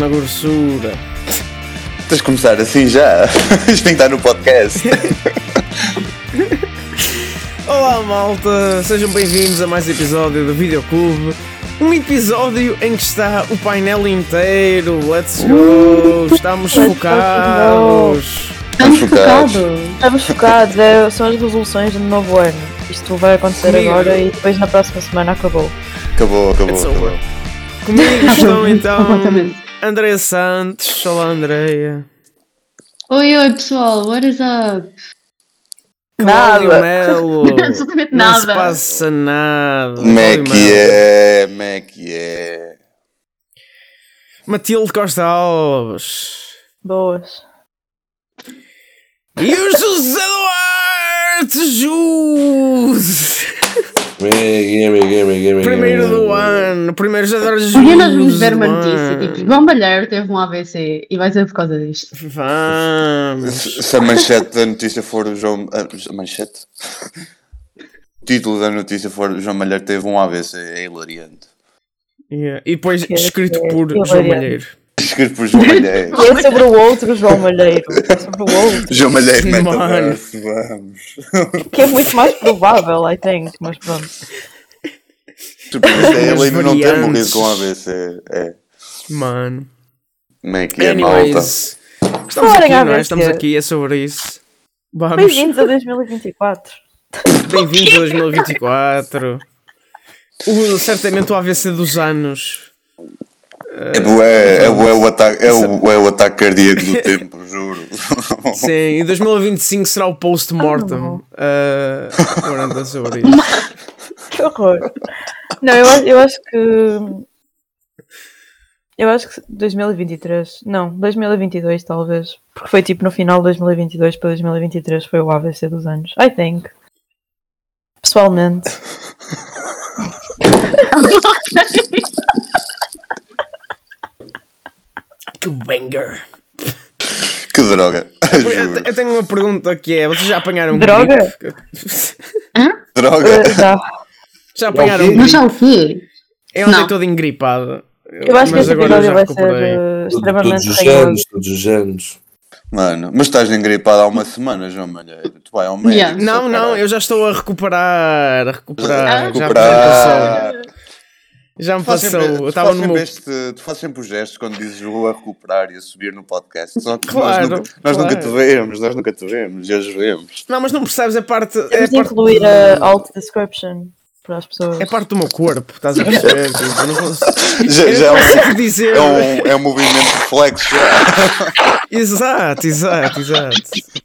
na grossura? Tens de começar assim já. Isto tem que estar no podcast. Olá malta, sejam bem-vindos a mais um episódio do Videoclube. Um episódio em que está o painel inteiro. Let's go! Estamos Let's focados. Estamos focados. Estamos focados, é, são as resoluções do novo ano. Isto vai acontecer Comigo. agora e depois na próxima semana acabou. Acabou, acabou. Acabou. Comigo estão então Andréia Santos. Olá Andréia. Oi, oi pessoal, what is up? Cláudio Nada. Melo. Absolutamente Não se nada. passa nada. Como é que é? Como é que é? Matilde Costa Alves. Boas. E o José Duarte Jus. Primeiro do ano. Primeiro José Duarte Jus. Um dia nós vamos ver uma notícia, tipo, João Balheiro teve um AVC e vai ser por causa disto. Vamos. Se a manchete da notícia for o João. A manchete? O título da notícia for João Malheiro teve um AVC, é hilariante. Yeah. E depois Que- escrito que- por que João. Malheiro. Escrito por João Malheiro. E é sobre o outro João Malheiro. É sobre o outro. João Malheiro Mano. metaverso, vamos. Que é muito mais provável, I think. Mas pronto. É ele ainda não ter morrido com AVC. É. Mano. Como é que é, malta? Estamos aqui, não é? Estamos aqui, é sobre isso. Vamos. Bem-vindos a 2024. Bem-vindos a 2024. O, certamente o AVC dos anos. É bué, é bué o ataque, é o, é o ataque cardíaco do tempo, juro. Sim, e 2025 será o post-mortem. Uh, agora sobre isso. Que horror. Não, eu, acho- eu acho que. Eu acho que 2023. Não, 2022 talvez. Porque foi tipo no final de 2022 para 2023 foi o AVC dos anos. I think. Pessoalmente. Que banger. Que droga. Eu, eu tenho uma pergunta que é: vocês já apanharam Droga? gripe? Droga. Eh, já. Já apanharam quê? Mas gripe? já o quê? Eu andei Não. todo engripado. Eu acho que Mas este agora episódio já vai ser recuperei. eh, Todos extremamente os anos, todos os anos. Mano, mas estás engripado há uma semana, João Malheiro. Tu vai ao médico. Yeah. Não, não, eu já estou a recuperar. A recuperar. Ah, Já, recuperar. Já me passou. sempre- Eu tu estava fazes no meu. sempre este- tu fazes sempre os gestos quando dizes vou a recuperar e a subir no podcast. Só que Claro, nós, nunca, nós nunca te claro. vemos, nós nunca te vemos, e hoje vemos. Não, mas não percebes, é parte. É parte, incluir a alt description para as pessoas. é parte do meu corpo, estás a perceber? Tipo, eu não consigo, Já, já não é, dizer. um, é, um, é um movimento reflexo. já. Exato, exato, exato.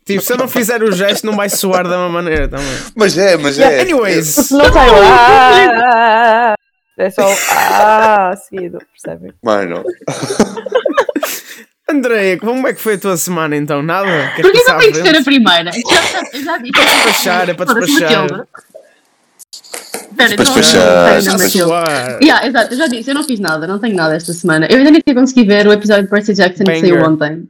Tipo, se eu não fizer o gesto, não vai soar da mesma maneira também. Mas é, mas Yeah, é. anyways, não o ah, é só o ah seguido, percebem? Mano, Andréia, como é que foi a tua semana então? Nada? Queres Porquê que passar eu à tenho que ser a primeira? Já, já disse. Para despachar, é para despachar. Espera, então, despachar, espera. Suar. Yeah, exato, eu já disse, eu não fiz nada, não tenho nada esta semana. Eu ainda nem consegui ver o episódio de Percy Jackson que Banger. saiu ontem.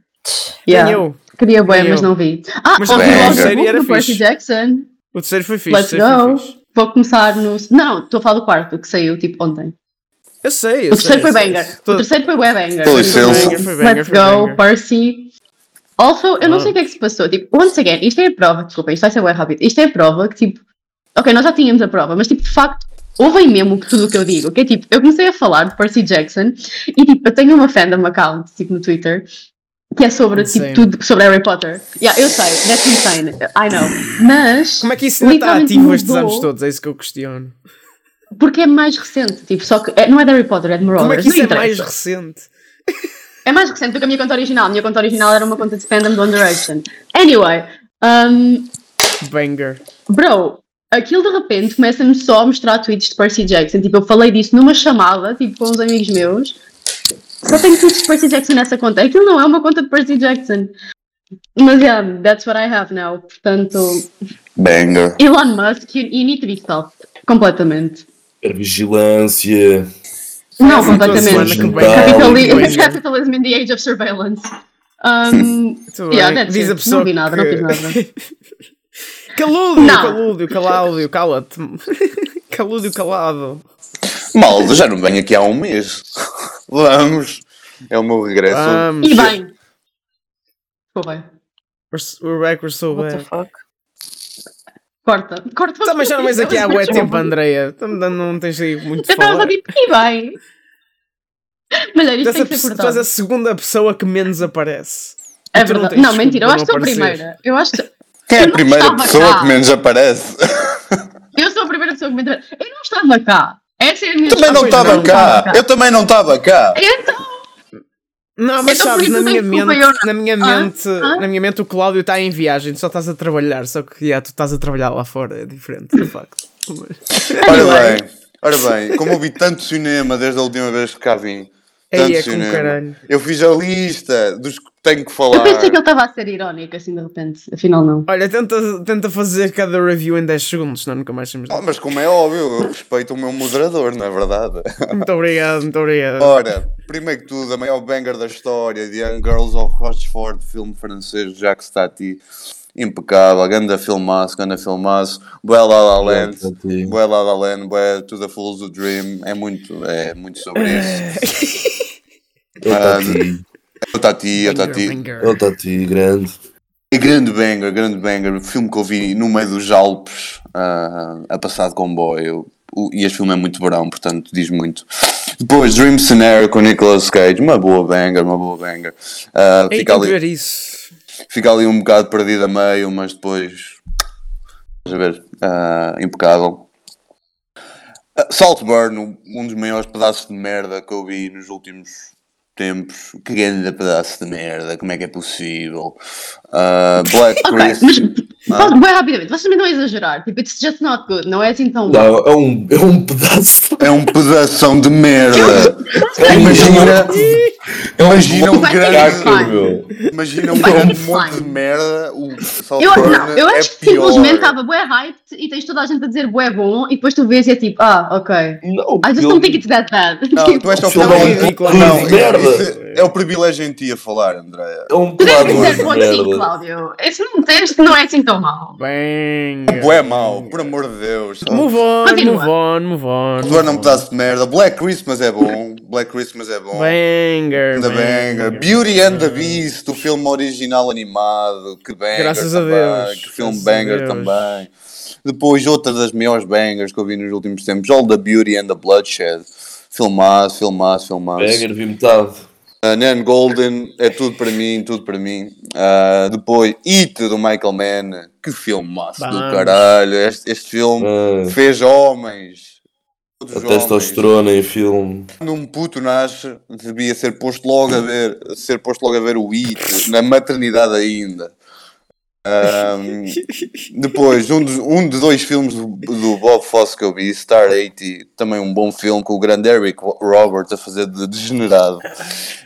Yeah. eu. Queria bem, mas eu. não vi. Ah, Mas ouvi o terceiro era Percy fixe. Jackson. O terceiro foi fixe. Let's go. Vou começar no. Não, estou a falar do quarto, que saiu tipo ontem. Eu sei, eu O terceiro sei, foi sei. banger. Tô- O terceiro foi bué banger. Com licença. Foi banger, foi banger, Let's foi go, banger. Percy. Also, eu não Ah. sei o que é que se passou. Tipo, once again, isto é a prova, desculpa, isto vai ser bem rápido. Isto é a prova que, tipo, ok, nós já tínhamos a prova, mas, tipo, de facto, ouvem mesmo tudo o que eu digo. Que é tipo, eu comecei a falar de Percy Jackson e, tipo, eu tenho uma fandom account, tipo, no Twitter, que é sobre, tipo, tudo sobre Harry Potter. Yeah, eu sei, that's insane. I know. Mas. Como é que isso ainda está ativo estes mudou, anos todos? É isso que eu questiono. Porque é mais recente, tipo, só que. é- não é de Harry Potter, é de Marauders. Como é que isso não é mais interessa. recente? É mais recente do que a minha conta original. A minha conta original era uma conta de fandom do One Direction. Anyway, um, Banger. bro, aquilo de repente começa-me só a mostrar tweets de Percy Jackson. Tipo, eu falei disso numa chamada, tipo, com uns amigos meus. Só tenho tweets de Percy Jackson nessa conta. Aquilo não é uma conta de Percy Jackson. Mas yeah, that's what I have now. Portanto, banger. Elon Musk, you, you need to be stopped. Completamente. Vigilância. Não, completamente. Capitalism in the age of surveillance. Um, yeah, that's Diz a pessoa Não vi nada, não que- fiz nada. Calúdio, Não. calúdio, calúdio, cala-te. calúdio calado. Malda, já não venho aqui há um mês. Vamos. É o meu regresso. Vamos. E bem. Ficou bem. We're, we're back, we're so What the back. fuck? Corta. Corta. Também já não vens aqui há bué Eu tempo, Andreia. Não- não tens aí muito de estava só falar. tipo, e bem. Mas é, Tu és, a, tu és a segunda pessoa que menos aparece. É tu não verdade. Não, desculpa mentira, eu acho que sou a não primeira. Eu acho que. Quem é eu a não primeira pessoa cá. que menos aparece? Eu sou a primeira pessoa que me interessa. Eu não estava cá. Essa é a minha também não estava cá. Eu também não estava cá. Então, Não, mas Então, sabes, na minha, mente, na, minha Ah, mente, ah. na minha mente o Cláudio está em viagem, tu só estás a trabalhar, só que yeah, tu estás a trabalhar lá fora, é diferente, de facto. Mas- Ora bem, ora bem, como eu vi tanto cinema desde a última vez que cá vim. Tanto é como caralho. Eu fiz a lista dos que tenho que eu falar. pensei que ele estava a ser irónico assim de repente. Afinal, não. Olha, tenta, tenta fazer cada review em 10 segundos, senão nunca mais temos Oh, mas como é óbvio, eu respeito o meu moderador, não é verdade? Muito obrigado, muito obrigado. Ora, primeiro que tudo, a maior banger da história, The Young Girls of Rochefort, filme francês de Jacques Tati. Impecável, ganda filmaço, ganda filmaço. Bué La La Land, bué La La Land, bué To The Fool's a Dream. É muito, é muito sobre isso. Ele está aqui. Eu Tati, eu Tati. Banger, Ele está grande. E grande banger, grande banger. Filme que eu vi no meio dos Alpes, ah, a passar de comboio. O- e este filme é muito verão, portanto diz muito. Depois, Dream Scenario com Nicolas Cage, uma boa banger, uma boa banger. Ei, fica, ali, ver isso. Fica ali um bocado perdido a meio, mas depois. Estás a ver? Ah, impecável. Ah, Saltburn, um- dos maiores pedaços de merda que eu vi nos últimos tempos. Que grande pedaço de merda, como é que é possível? Ah, Black Ok, Christmas. mas posso- bem rapidamente, vocês também não exagerar. Tipo, it's just not good, não é assim tão bom. Não, é um, é um pedaço. É um pedação de merda. Imagina, imagina um grande. que Caca, meu. Imagina um grande monte fine. de merda. O Eu, não, eu é acho que pior. simplesmente estava bué hyped e tens toda a gente a dizer bué bom e depois tu vês e é tipo, ah, ok. Não, I just don't think it's that bad. Não, Tipo, tu és é um ridículo, cu Não, merda. isso é o privilégio em ti a falar, André. É um pedaço dizer de bom sim, merda. Cláudio. Esse não, este não é assim tão mau. Banger. Bué mau, por amor de Deus. Move on, Continua. move on, move on. Saltburn é um pedaço de merda. Black Christmas é bom. Black Christmas é bom. Banger. The Banger. Beauty and the Beast, o filme original animado. Que banger Graças a também. Deus. Que filme Graças banger também. Depois, outra das melhores bangers que eu vi nos últimos tempos. All the Beauty and the Bloodshed. Filmaço, filmaço, filmaço. Banger, vi metade. Uh, Nan Golden é tudo para mim, tudo para mim. Uh, depois, It do Michael Mann. Que filmaço do Vamos. caralho. Este, este filme Ah, fez homens. A testosterona em filme. Quando um puto nasce, devia ser posto logo a ver, ser posto logo a ver o IT, na maternidade ainda. Ahm, depois, um, dos, um de dois filmes do, do Bob Fosse que eu vi, Star 80, também um bom filme com o grande Eric Robert a fazer de degenerado.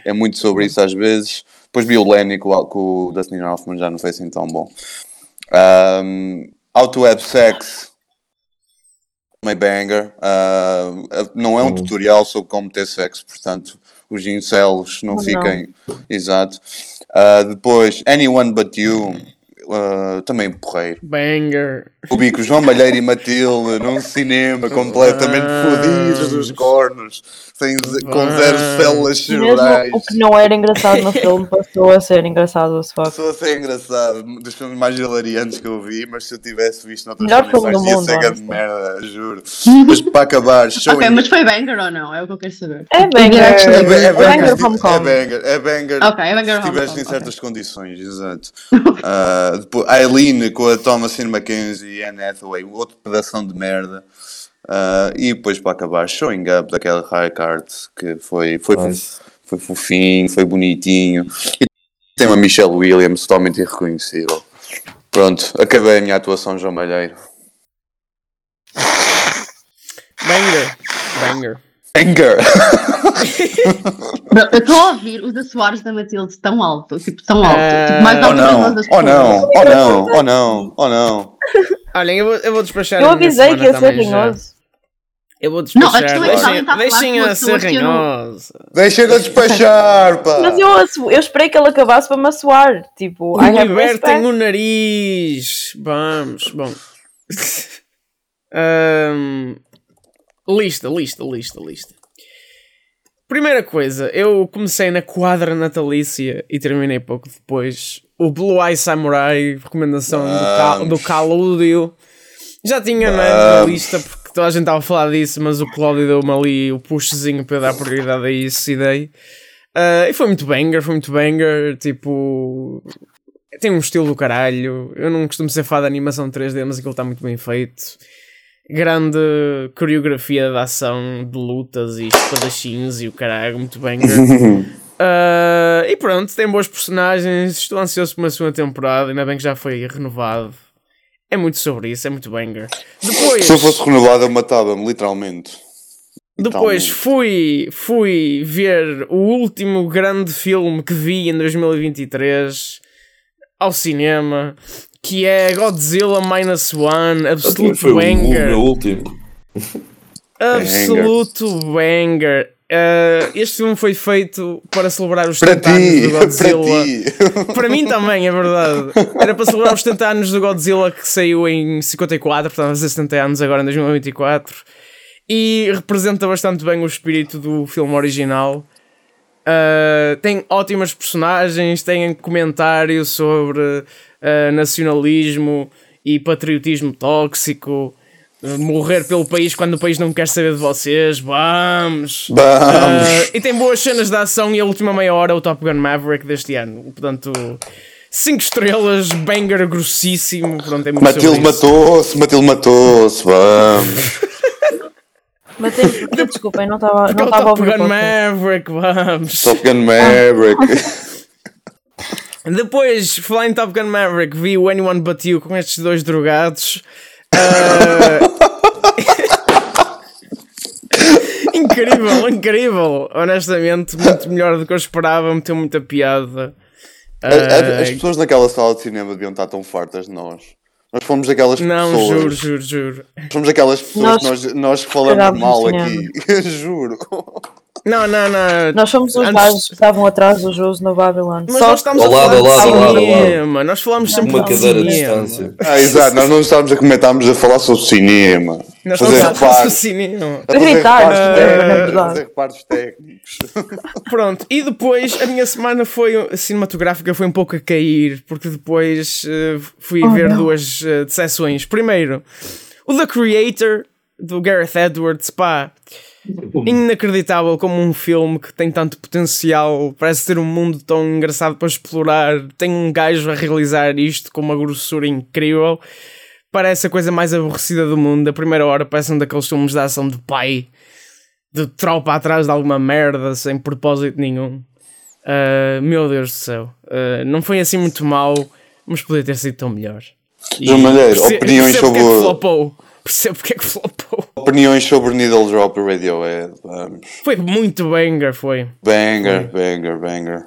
É muito sobre isso às vezes. Depois vi o Lenny com, o- com o Dustin Hoffman, já não foi assim tão bom. Um, How to Have Sex, também banger. Ah, não é um tutorial sobre como ter sexo, portanto, os incels não não. fiquem. Exato. Ah, depois, Anyone But You, ah, também porreiro. Banger. O bico João Malheiro e Matilde num cinema completamente Vamos. fodidos dos cornos, sem, com zero células cerebrais. o que não era engraçado no filme passou a ser engraçado as fuck. Sou a ser engraçado, dos filmes mais hilariantes que eu vi, mas se eu tivesse visto noutras Melhor filme condições do ia mundo, ser grande merda, juro. Mas para acabar. Ok, mas foi banger ou não? É o que eu quero saber. É banger. É, actually- ba- é É banger banger, é banger, é banger. Ok, é banger Se estivesse em certas condições, exato. Ah, depois, Eileen com a Thomasin McKenzie e Anne Hathaway, outro pedação de merda. Ah, e depois para acabar, Showing Up daquela High Card que foi, foi, Nice. foi fofinho, foi bonitinho. E tem uma Michelle Williams totalmente irreconhecível. Pronto, acabei a minha atuação, João Malheiro. Banger. Banger. Anger! Eu estou a ouvir o da Soares da Matilde tão alto, tipo, tão alto. Ah, tipo, mais Oh alto que a não, das oh não, oh não, oh não, oh não. Olhem, eu vou, eu vou despachar Eu a avisei que ia ser rinhoso. Eu vou Não, a despachar. é que deixem a falar deixem a a ser pessoa que eu não- rinhosa. Deixa de despachar, pá! Mas eu, eu esperei que ele acabasse para me assoar. Tipo, Libertem o nariz. Vamos, bom. Ahm, lista, lista, lista, lista. Primeira coisa, eu comecei na quadra natalícia e terminei pouco depois. O Blue Eye Samurai, recomendação do, Cal, do Calúdio. Já tinha né, na lista porque toda a gente estava a falar disso, mas o Cláudio deu-me ali o pushzinho para eu dar prioridade a isso e dei. Ah, e foi muito banger, foi muito banger. Tipo, tem um estilo do caralho. Eu não costumo ser fã de animação 3D, mas aquilo está muito bem feito. Grande coreografia de ação, de lutas e espadachins e o caralho, muito banger. Ah, e pronto, tem boas personagens. Estou ansioso por uma segunda temporada. Ainda bem que já foi renovado. É muito sobre isso, é muito banger. Depois, Se eu fosse renovado, eu matava-me, literalmente. depois Literalmente. fui, fui ver o último grande filme que vi em 2023 ao cinema, que é Godzilla Minus One, absoluto Foi o, o banger. meu último. Absoluto banger. Uh, este filme foi feito para celebrar os Para 70 anos do para Godzilla. ti. Para mim também, é verdade. Era para celebrar os 70 anos do Godzilla que saiu em 54, portanto, vai fazer 70 anos agora em 2024. E representa bastante bem o espírito do filme original. Uh, tem ótimas personagens, tem comentário sobre uh, nacionalismo e patriotismo tóxico. Uh, morrer pelo país quando o país não quer saber de vocês. Vamos! Vamos. E tem boas cenas de ação e a última meia hora é o Top Gun Maverick deste ano. Portanto, 5 estrelas, banger grossíssimo. Pronto, é Matilde matou-se, Matilde matou-se, vamos. Mas tem, desculpem, não estava não estava a Top ouvir o Gun. Maverick, vamos! Top Gun Maverick. Depois, falar em Top Gun Maverick, vi o Anyone But You com estes dois drogados. Uh, incrível, incrível. Honestamente, muito melhor do que eu esperava. Meteu muita piada. Uh, As pessoas naquela sala de cinema deviam estar tão fartas de nós. Nós fomos aquelas não, pessoas. juro, juro, juro. Fomos aquelas pessoas que Nós nós, nós que falamos mal aqui. juro. Não, não, não. Nós somos os Antes- gajos que estavam atrás dos jogos no Babylon. Mas Só nós estamos Ao a lado, falar ao lado, cinema. Nós falamos sempre Uma de cadeira de cinema. distância. Ah, exato, nós não estávamos a comentar, estávamos a falar sobre cinema. Nós fazer estamos a falar cinema. A fazer gritar, é a fazer reparos técnicos. Pronto, e depois a minha semana foi a cinematográfica foi um pouco a cair, porque depois eh, fui Oh, ver não. duas uh, decepções. Primeiro, o The Creator do Gareth Edwards, pá, inacreditável como um filme que tem tanto potencial, parece ter um mundo tão engraçado para explorar. Tem um gajo a realizar isto com uma grossura incrível. Parece a coisa mais aborrecida do mundo. A primeira hora parece um daqueles filmes de ação de pai de tropa atrás de alguma merda sem propósito nenhum. Uh, meu Deus do céu, Uh, não foi assim muito mau, mas podia ter sido tão melhor. E João Malheiro, opiniões é sobre-. Percebo porque é que flopou. Opiniões sobre Needle Drop e Radiohead. Vamos. Foi muito banger, foi. Banger, banger, banger.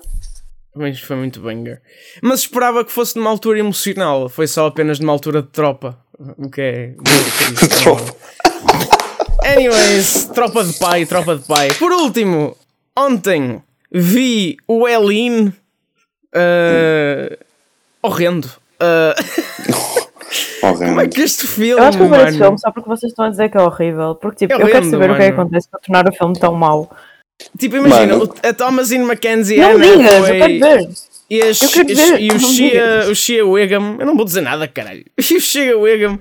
Mas foi muito banger. Mas esperava que fosse numa altura emocional. Foi só apenas numa altura de tropa. O que é. Tropa. Anyways, tropa de pai, tropa de pai. Por último, ontem vi o Elin. Uh, horrendo. Uh, como é que este filme. Eu acho que eu vou ver mano, filme só porque vocês estão a dizer que é horrível. Porque tipo, É eu quero saber o que é que mano. acontece para tornar o filme tão mau. Tipo, imagina, Mano. o- a Thomasine Mackenzie Não Anna digas, eu quero ver. E, as, Eu quero as- ver, e o, Shia, o Shia Wiggum, eu não vou dizer nada, caralho. E o Shia Wiggum,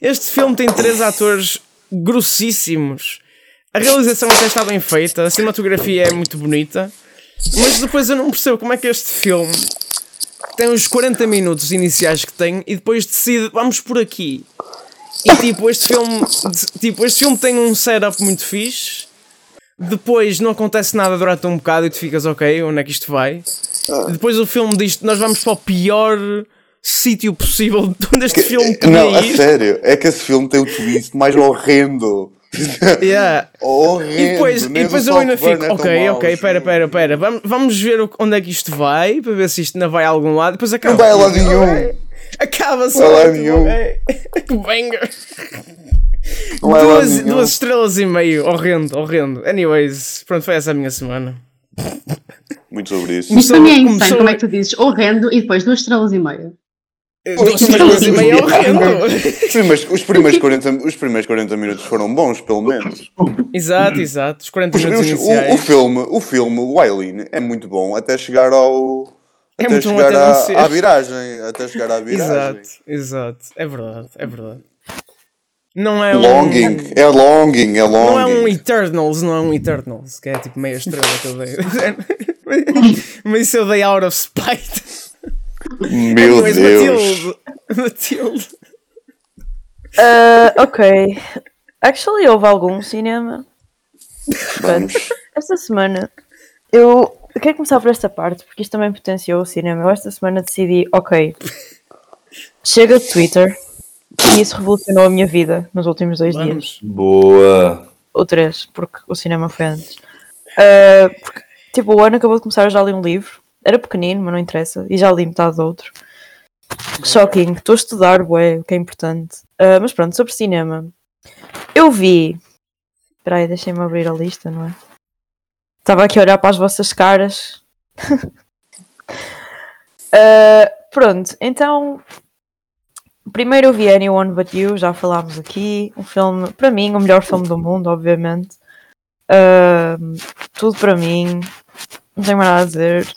este filme tem três atores grossíssimos. A realização até está bem feita, a cinematografia é muito bonita, mas depois eu não percebo como é que este filme tem os 40 minutos iniciais que tem e depois decide, vamos por aqui. E tipo, este filme, tipo, este filme tem um setup muito fixe. Depois não acontece nada durante um bocado e tu ficas, ok, onde é que isto vai? Depois o filme diz nós vamos para o pior sítio possível de onde este filme podia Não, a ir. sério, é que esse filme tem o twist mais horrendo. Yeah. horrendo. E depois, e depois o eu ainda fico, é ok, ok, pera, juro. pera, pera, vamos, vamos ver onde é que isto vai, para ver se isto ainda vai a algum lado, depois acaba. Não vai a lado nenhum. Ok. Acaba só. Não vai a lado nenhum. Que banger. Não a lado Duas, nenhum. duas estrelas e meio, horrendo, horrendo. Anyways, pronto, foi essa a minha semana. Muito sobre isso. Mas para mim é insano como é que tu dizes horrendo e depois duas estrelas e meia. É horrendo. Os primeiros, os, primeiros 40, os primeiros 40 minutos foram bons, pelo menos. Exato, exato. Os 40 Os- minutos os- o, o iniciais. filme, o filme, o Aileen, é muito bom até chegar ao. É até muito bom chegar até à, à viragem. Até chegar à viragem. Exato, exato. É verdade, é verdade. Não é um. Longing, é longing, é Não é um longing. Eternals, não é um Eternals, que é tipo meia estrela que eu dei. Mas isso eu dei out of spite. Meu Anyways, Deus. Matilde. Matilde. Ah, ok. Actually, houve algum cinema. Vamos. Esta semana, eu quero começar por esta parte, porque isto também potenciou o cinema. Eu esta semana decidi, ok, chega de Twitter, e isso revolucionou a minha vida nos últimos dois dias. Vamos. Boa. Ou três, porque o cinema foi antes. Ah, porque, tipo, o ano acabou de começar, eu já li um livro. Era pequenino, mas não interessa. E já li metade do outro. Shocking. Estou a estudar, bué, o que é importante. Ah, mas pronto, sobre cinema. Eu vi... Espera aí, deixem-me abrir a lista, não é? Estava aqui a olhar para as vossas caras. Ah, pronto, então... Primeiro eu vi Anyone But You, já falámos aqui. Um filme, para mim, o melhor filme do mundo, obviamente. Ahm, tudo para mim. Não tenho mais nada a dizer.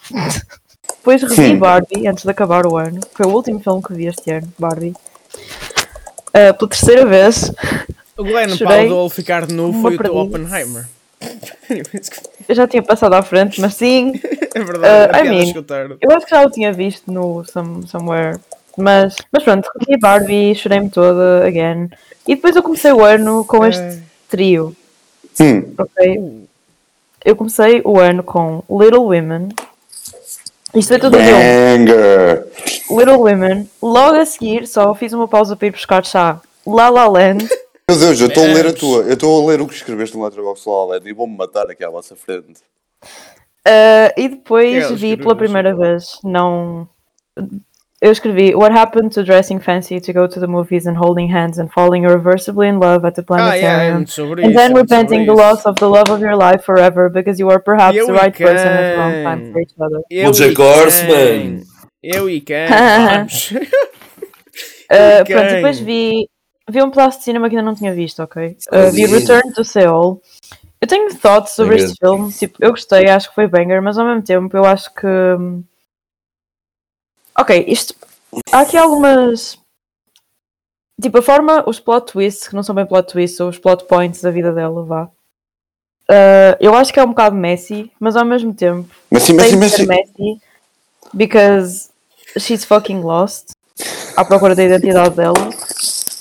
Depois revi Barbie antes de acabar o ano. Foi o último filme que vi este ano, Barbie. Ah, pela terceira vez. O Glenn Chorei. Powell ficar nu foi o. Oppenheimer. Eu já tinha passado à frente, mas sim. é verdade, Uh, I mean-. Eu acho que já o tinha visto no some, Somewhere. Mas, mas pronto, revi Barbie, chorei-me toda, again. E depois eu comecei o ano com este Ai. trio. Hum, Ok? Eu comecei o ano com Little Women. Isto foi tudo É. junto. banger. Little Women. Logo a seguir, só fiz uma pausa para ir buscar chá. La La Land. Meu Deus, eu estou a ler a tua. Eu estou a ler o que escreveste no Letterboxd Loled e vou-me matar aqui à vossa frente. Uh, e depois É, vi pela primeira vez. Não. Eu escrevi What happened to dressing fancy to go to the movies and holding hands and falling irreversibly in love at the Ah, yeah, é planetarium. sobre And then é repenting sobre the isso. loss of the love of your life forever because you are perhaps Eu the right person at the wrong time for each other. Eu Bojack e quem? Horseman. Eu e quem? Vamos. Uh, Ok. Pronto, depois vi, vi um pedaço de cinema que ainda não tinha visto, ok? Uh, vi Sozinho. Return to Seoul. Eu tenho thoughts sobre Banger. este filme. Tipo, eu gostei, acho que foi banger, mas ao mesmo tempo eu acho que. Ok, isto. Há aqui algumas. Tipo, a forma, os plot twists, que não são bem plot twists, ou os plot points da vida dela, vá. Uh, eu acho que é um bocado messy, mas ao mesmo tempo mas ser sim. messy because she's fucking lost à procura da identidade dela.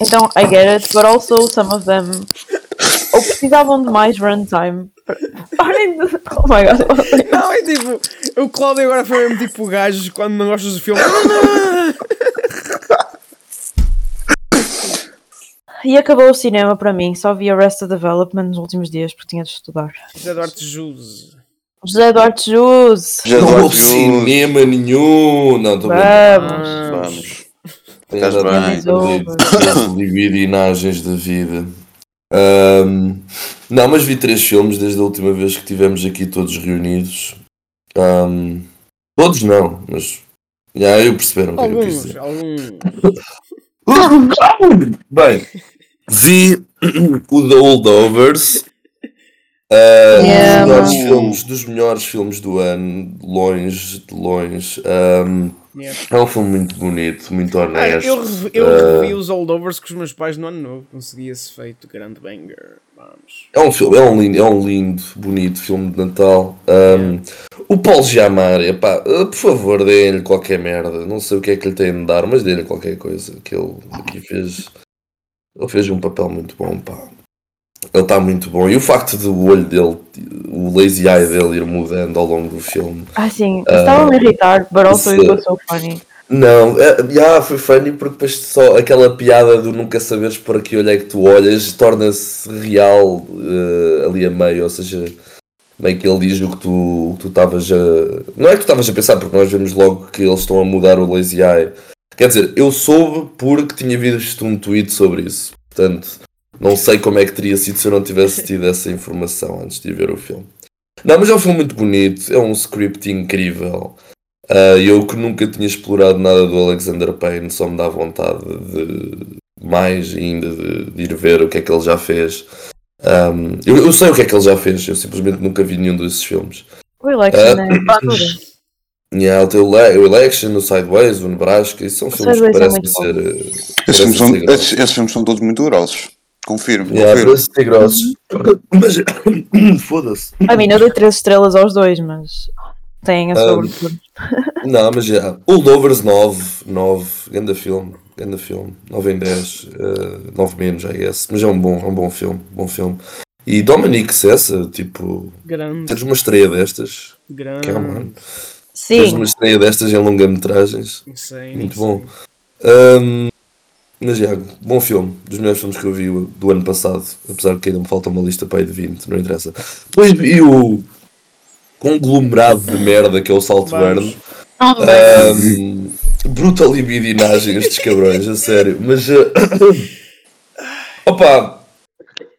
Então, I get it, but also some of them ou precisavam de mais runtime. Parem de. Oh my god. Não, é tipo, o Cláudio agora foi mesmo tipo gajo quando não gostas do filme. E acabou o cinema para mim, só vi Arrested Development nos últimos dias porque tinha de estudar. José Duarte Juse. José Duarte Jus! Já Não houve cinema nenhum. Não, estou bem. Vamos! Vamos. Tem Estás bem. libidinagens da vida. Ahm, não, mas vi três filmes desde a última vez que estivemos aqui todos reunidos. Ahm, todos não, mas já eu perceberam o que é que eu quis Alguns, dizer. alguns. Bem, vi o The Holdovers. ah, Yeah, dos, melhores filmes, dos melhores filmes do ano, de longe, de longe. Ahm, É um filme muito bonito, muito Ah, honesto. eu revi, eu Ah, revi os Holdovers com os meus pais no ano novo. Consegui esse feito grande banger. Vamos. É um filme, é um lindo, é um lindo, bonito filme de Natal. Um, o Paulo Giamatti, epá, uh, por favor, deem-lhe qualquer merda. Não sei o que é que lhe têm de dar, mas deem-lhe qualquer coisa. Que ele aqui fez. Ele fez um papel muito bom, pá. Ele está muito bom. E o facto do olho dele, o lazy eye dele ir mudando ao longo do filme. Ah, sim, estava-me a irritar, but also it was so funny. Não, é, já foi funny porque depois só aquela piada do nunca saberes para que olho é que tu olhas torna-se real eh, ali a meio, ou seja, meio que ele diz o que tu o que tu estavas a. Não é que tu estavas a pensar, porque nós vemos logo que eles estão a mudar o Lazy Eye. Quer dizer, eu soube porque tinha visto um tweet sobre isso. Portanto, não sei como é que teria sido se eu não tivesse tido essa informação antes de ver o filme. Não, mas é um filme muito bonito, é um script incrível. Ah, eu que nunca tinha explorado nada do Alexander Payne, só me dá vontade de mais ainda de, de ir ver o que é que ele já fez. Um, eu, eu sei o que é que ele já fez, eu simplesmente nunca vi nenhum desses filmes. O Election tudo. Yeah, o, Le- o Election, o Sideways, o Nebraska, isso são filmes que Sideways é parecem ser. Esses filmes, são, esses, esses filmes são todos muito grossos. Confirmo, Yeah, confirmo. ser grossos. Mas foda-se. I mean, eu dei 3 estrelas aos dois, mas têm a sua Um, abertura. Não, mas já. Holdovers 9, 9, grande filme, grande filme, 9 em 10, eh, 9 menos, I guess. Mas é um bom, é um bom filme, bom filme. E Dominic Sessa, tipo, Grande, teres uma estreia destas, grande. que é um Sim, uma estreia destas em longa-metragens, muito sim. bom. Ahm, mas já, bom filme, dos melhores filmes que eu vi do ano passado, apesar de que ainda me falta uma lista para aí de 20, não interessa. Depois vi o conglomerado de merda que é o Saltburn. Vamos. Oh, bem. Ahm, brutal libidinagem estes cabrões, a sério. Mas eh, opa,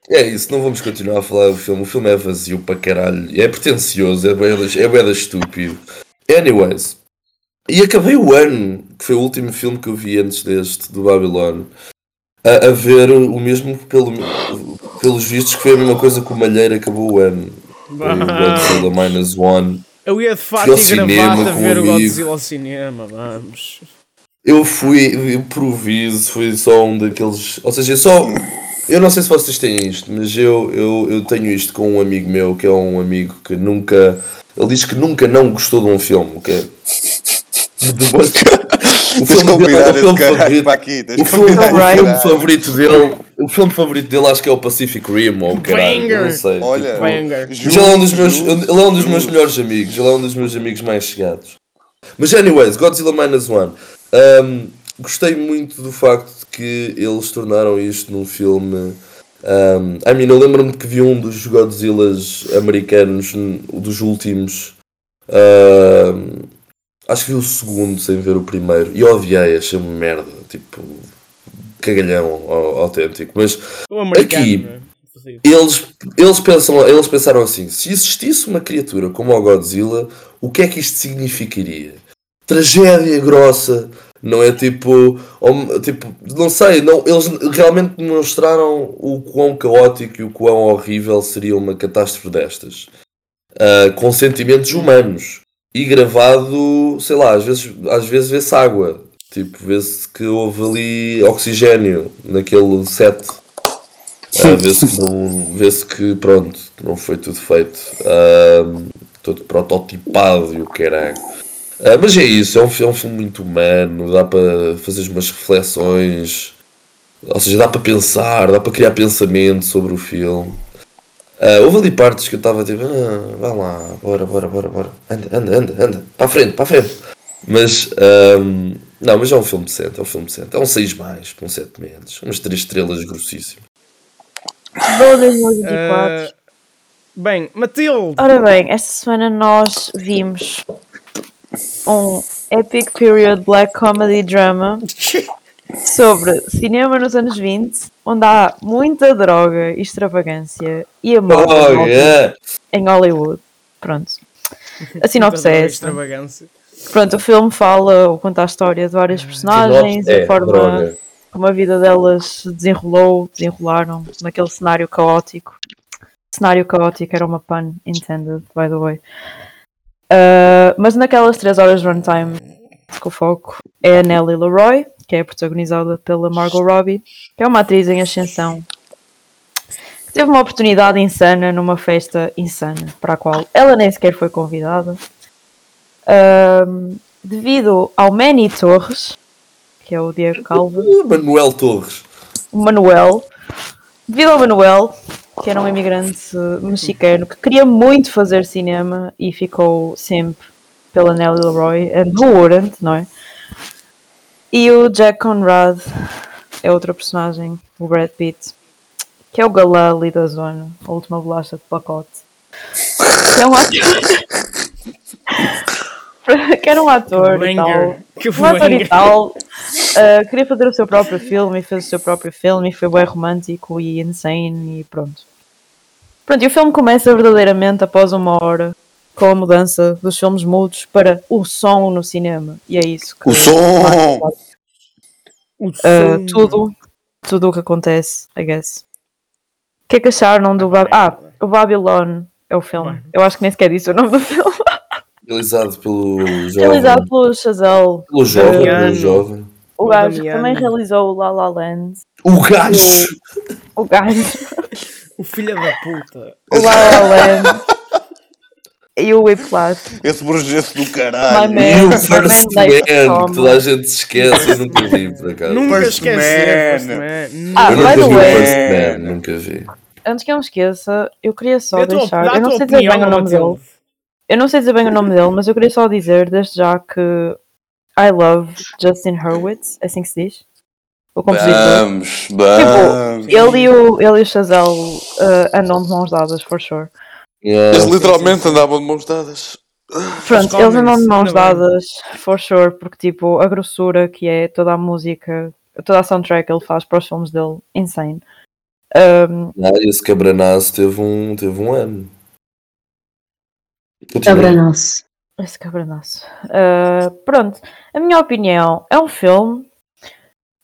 é isso, não vamos continuar a falar do filme. O filme é vazio para caralho, é pretencioso, é bué da- é estúpido. Anyways, e acabei o ano, que foi o último filme que eu vi antes deste, do Babylon, a, a ver o mesmo pelo, pelos vistos que foi a mesma coisa que o Malheiro acabou o ano. Foi o Godzilla Minus One. Eu ia de fato Fui ao cinema com ver um o amigo. Godzilla ao cinema, vamos. Eu fui improviso, foi só um daqueles. Ou seja, só. Eu não sei se vocês têm isto, mas eu, eu, eu tenho isto com um amigo meu, que é um amigo que nunca. Ele diz que nunca não gostou de um filme, que. O filme dele, esse caralho para aqui. O filme, favorito dele, o filme favorito dele acho que é o Pacific Rim, ou o caralho, não sei. Olha, tipo, Banger. mas ele é um dos meus, ele é um dos meus melhores amigos, ele é um dos meus amigos mais chegados. Mas anyways, Godzilla Minus One. Um, gostei muito do facto de que eles tornaram isto num filme. Um, I mean, eu lembro-me que vi um dos Godzillas americanos, dos últimos. um, acho que vi o segundo sem ver o primeiro. E odiei, achei-me merda. Tipo, cagalhão au- autêntico. Mas. Aqui. né? eles, eles, pensam, eles pensaram assim: se existisse uma criatura como o Godzilla, o que é que isto significaria? Tragédia grossa, não é tipo, hom- tipo não sei, não, eles realmente demonstraram o quão caótico e o quão horrível seria uma catástrofe destas, Ah, com sentimentos humanos e gravado, sei lá, às vezes, às vezes vê-se água, tipo, vê-se que houve ali oxigênio naquele set. Ah, vê-se que, não- vê-se que pronto, não foi tudo feito ahm, todo prototipado e o caralho. Ah, mas é isso, é um, é um filme muito humano, dá para fazer umas reflexões, ou seja, dá para pensar, dá para criar pensamento sobre o filme. Ah, houve ali partes que eu estava tipo, ah, vai lá, bora, bora, bora, bora, anda, anda, anda, anda, para a frente, para a frente. Mas, ahm, não, mas é um filme decente, é um filme decente, é um 6 mais, um 7 menos, umas 3 estrelas grossíssimo. Vou 2024. Ah, bem, Matilde. Ora bem, esta semana nós vimos um epic period black comedy drama sobre cinema nos anos 20, onde há muita droga e extravagância e amor Oh, yeah. em Hollywood. Pronto. A sinopse é esta. Extravagância. Pronto, o filme fala ou conta a história de várias personagens, É, a forma droga. como a vida delas se desenrolou, desenrolaram naquele cenário caótico. Cenário caótico era uma pun intended, by the way. Uh, mas naquelas 3 horas de runtime, o foco é a Nellie Leroy, que é protagonizada pela Margot Robbie, que é uma atriz em ascensão, que teve uma oportunidade insana numa festa insana, para a qual ela nem sequer foi convidada. Um, devido ao Manny Torres, que é o Diego Calva, Uh, Manuel Torres. Manuel, devido ao Manuel, que era um imigrante mexicano que queria muito fazer cinema e ficou sempre pela Nelly Leroy, and who wouldn't, não é? E o Jack Conrad é outra personagem, o Brad Pitt, que é o galã ali da zona, a última bolacha de pacote. Que é um ator. que era um ator e tal. Que Um ator e tal. uh, queria fazer o seu próprio filme e fez o seu próprio filme e foi bem romântico e insane e pronto. Pronto, e o filme começa verdadeiramente após uma hora com a mudança dos filmes mudos para o som no cinema. E é isso que O som! O Uh, som- tudo, tudo o que acontece, I guess. O que é que acharam do Bab Ah, o Babylon é o filme. Eu acho que nem sequer disse o nome do filme. Realizado pelo jovem. Realizado pelo Chazelle, Pelo jovem, Damiano. pelo jovem. o O gajo que também realizou o La La Land. O gajo! O gajo, O filho da puta. o La La Land. e o Whiplash. Esse projeto do My caralho. man. E o First man, Man, que toda a gente se esquece, eu nunca vi, por acaso. Nunca First Man. First Man. Ah, eu by nunca the vi o way- First Man, nunca vi. Antes que eu me esqueça, eu queria só tua- deixar. Eu não sei dizer bem o nome dele. Eu não sei dizer bem o nome dele, mas eu queria só dizer desde já que I love Justin Hurwitz, é assim que se diz? O compositor. Vamos, vamos. Ele e o, ele e o Chazelle uh, andam de mãos dadas, for sure. Yeah. Eles literalmente andavam de mãos dadas. Pronto, eles andam de mãos bem. dadas, for sure, porque tipo, a grossura que é toda a música, toda a soundtrack que ele faz para os filmes dele, insane. Um, Ah, esse cabranaço teve um, teve um ano. Cabra nosso. esse cabranaço. Uh, pronto, a minha opinião é um filme,